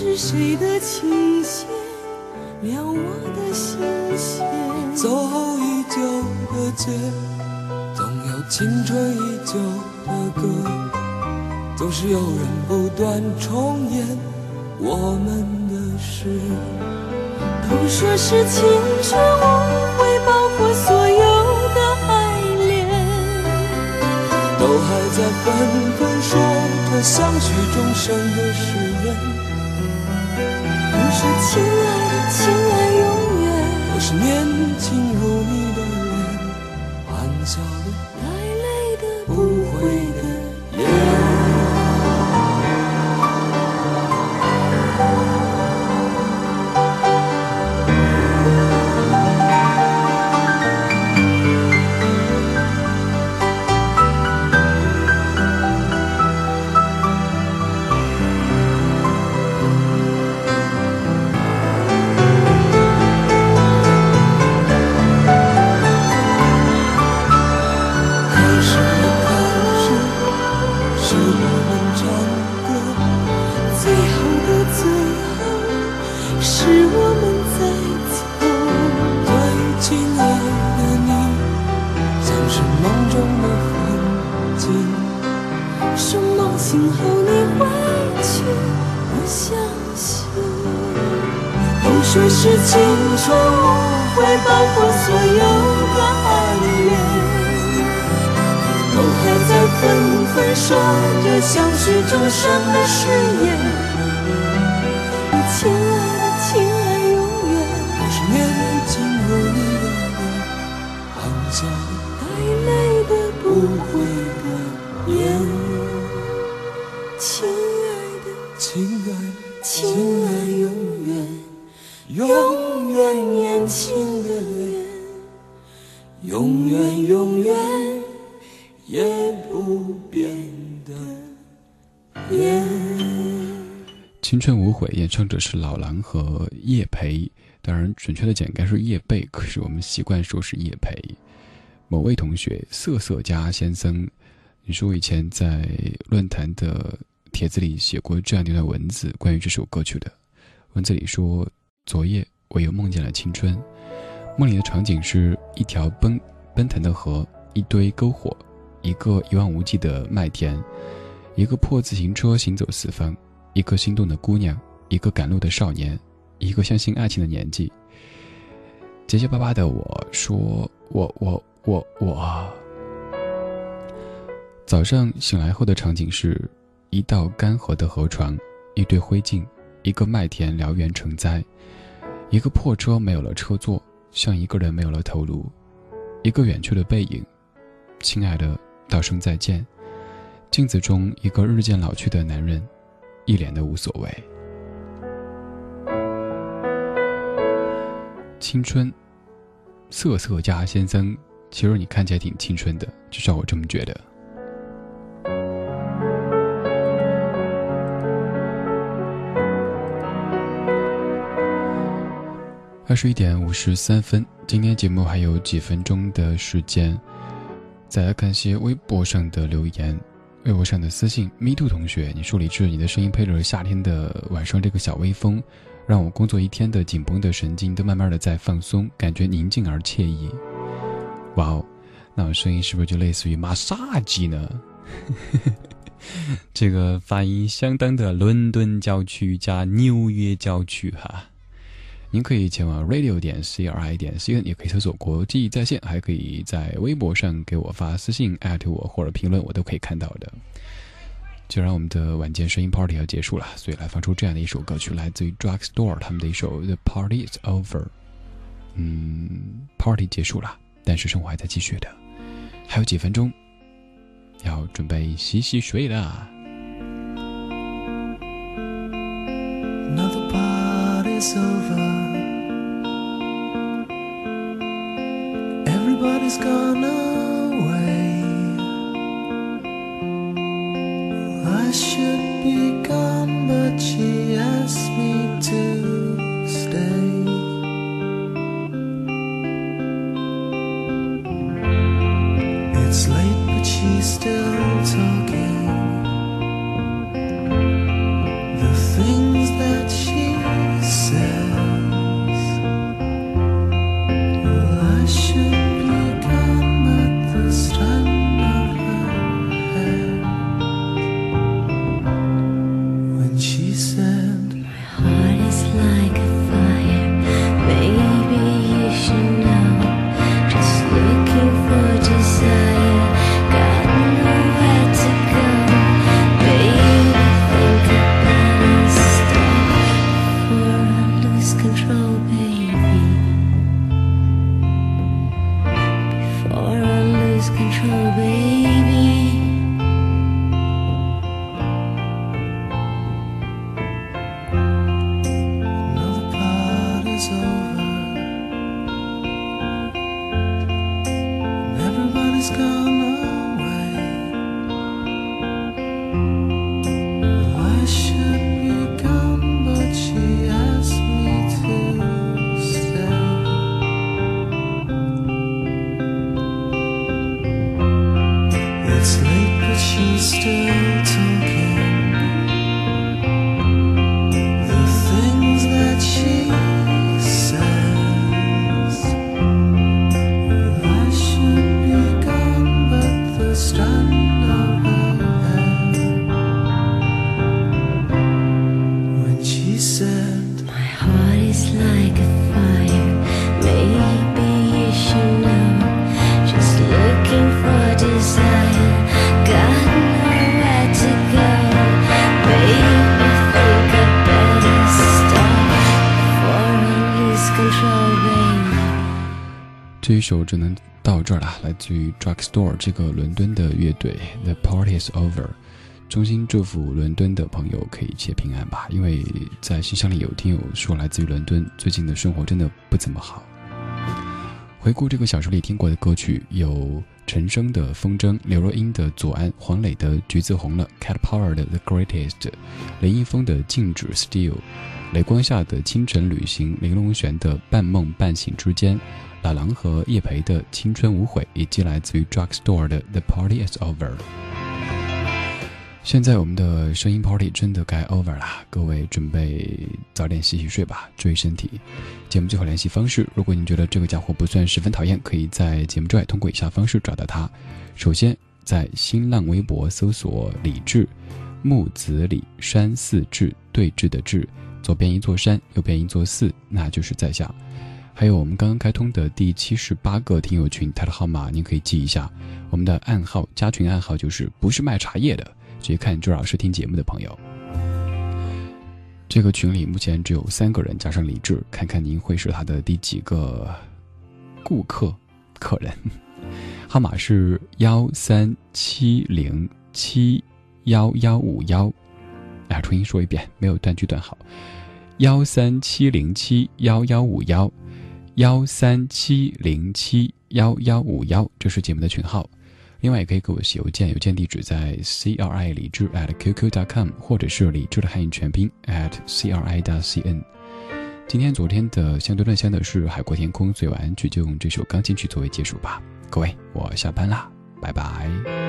是谁的琴弦撩我的心弦？走后已久的街，总有青春已久的歌，总是有人不断重演我们的事。都说是青春无悔，包括所有的爱恋。都还在纷纷说着相许终生的誓言。说亲爱的，亲爱永远。我是年轻青春无悔，演唱者是老狼和叶培，当然准确的讲应该是叶蓓，可是我们习惯说是叶培。某位同学瑟瑟家先生，你说我以前在论坛的帖子里写过这样一段文字，关于这首歌曲的。文字里说：昨夜我又梦见了青春，梦里的场景是一条奔奔腾的河，一堆篝火，一个一望无际的麦田，一个破自行车行走四方。一个心动的姑娘，一个赶路的少年，一个相信爱情的年纪。结结巴巴的我说：“我我我我。”早上醒来后的场景是一道干涸的河床，一堆灰烬，一个麦田燎原成灾，一个破车没有了车座，像一个人没有了头颅，一个远去的背影。亲爱的，道声再见。镜子中一个日渐老去的男人。一脸的无所谓。青春，瑟瑟家先生，其实你看起来挺青春的，至少我这么觉得。二十一点五十三分，今天节目还有几分钟的时间，再来看些微博上的留言。微博上的私信，me too 同学，你说李志，你的声音配着夏天的晚上这个小微风，让我工作一天的紧绷的神经都慢慢的在放松，感觉宁静而惬意。哇哦，那我声音是不是就类似于马杀鸡呢？这个发音相当的伦敦郊区加纽约郊区哈。您可以前往 radio 点 c r i 点 c n，也可以搜索国际在线，还可以在微博上给我发私信艾特我或者评论，我都可以看到的。就让我们的晚间声音 party 要结束了，所以来放出这样的一首歌曲，来自于 Drugstore 他们的一首 The Party Is Over。嗯，party 结束了，但是生活还在继续的，还有几分钟，要准备洗洗睡了。is over. Everybody's gone away. I should be gone but she asked me to. 一首只能到这儿了，来自于 Drugstore 这个伦敦的乐队，The Party is Over。衷心祝福伦敦的朋友可以一切平安吧，因为在信箱里有听友说来自于伦敦，最近的生活真的不怎么好。回顾这个小说里听过的歌曲，有陈升的《风筝》，刘若英的《左岸》，黄磊的《橘子红了》，Cat Power 的《The Greatest》，林一峰的《静止 Still》，雷光下的《清晨旅行》，林隆璇的《半梦半醒之间》，老狼和叶培的《青春无悔》，以及来自于 Drugstore 的《The Party Is Over》。现在我们的声音 party 真的该 over 了，各位准备早点洗洗睡吧，注意身体。节目最后联系方式，如果您觉得这个家伙不算十分讨厌，可以在节目之外通过以下方式找到他。首先，在新浪微博搜索“李志”，木子李山寺志对峙的志，左边一座山，右边一座寺，那就是在下。还有我们刚刚开通的第七十八个听友群，它的号码您可以记一下，我们的暗号加群暗号就是不是卖茶叶的。直接看周老师听节目的朋友，这个群里目前只有三个人，加上李志，看看您会是他的第几个顾客客人？号码是幺三七零七幺幺五幺，啊，重新说一遍，没有断句断好，幺三七零七幺幺五幺，幺三七零七幺幺五幺，这是节目的群号。另外也可以给我写邮件，邮件地址在 c r i 李志 at qq dot com，或者是李志的汉语全拼 at c r i dot c n。今天、昨天的相对论相的是海阔天空，所以晚安曲就用这首钢琴曲作为结束吧。各位，我下班啦，拜拜。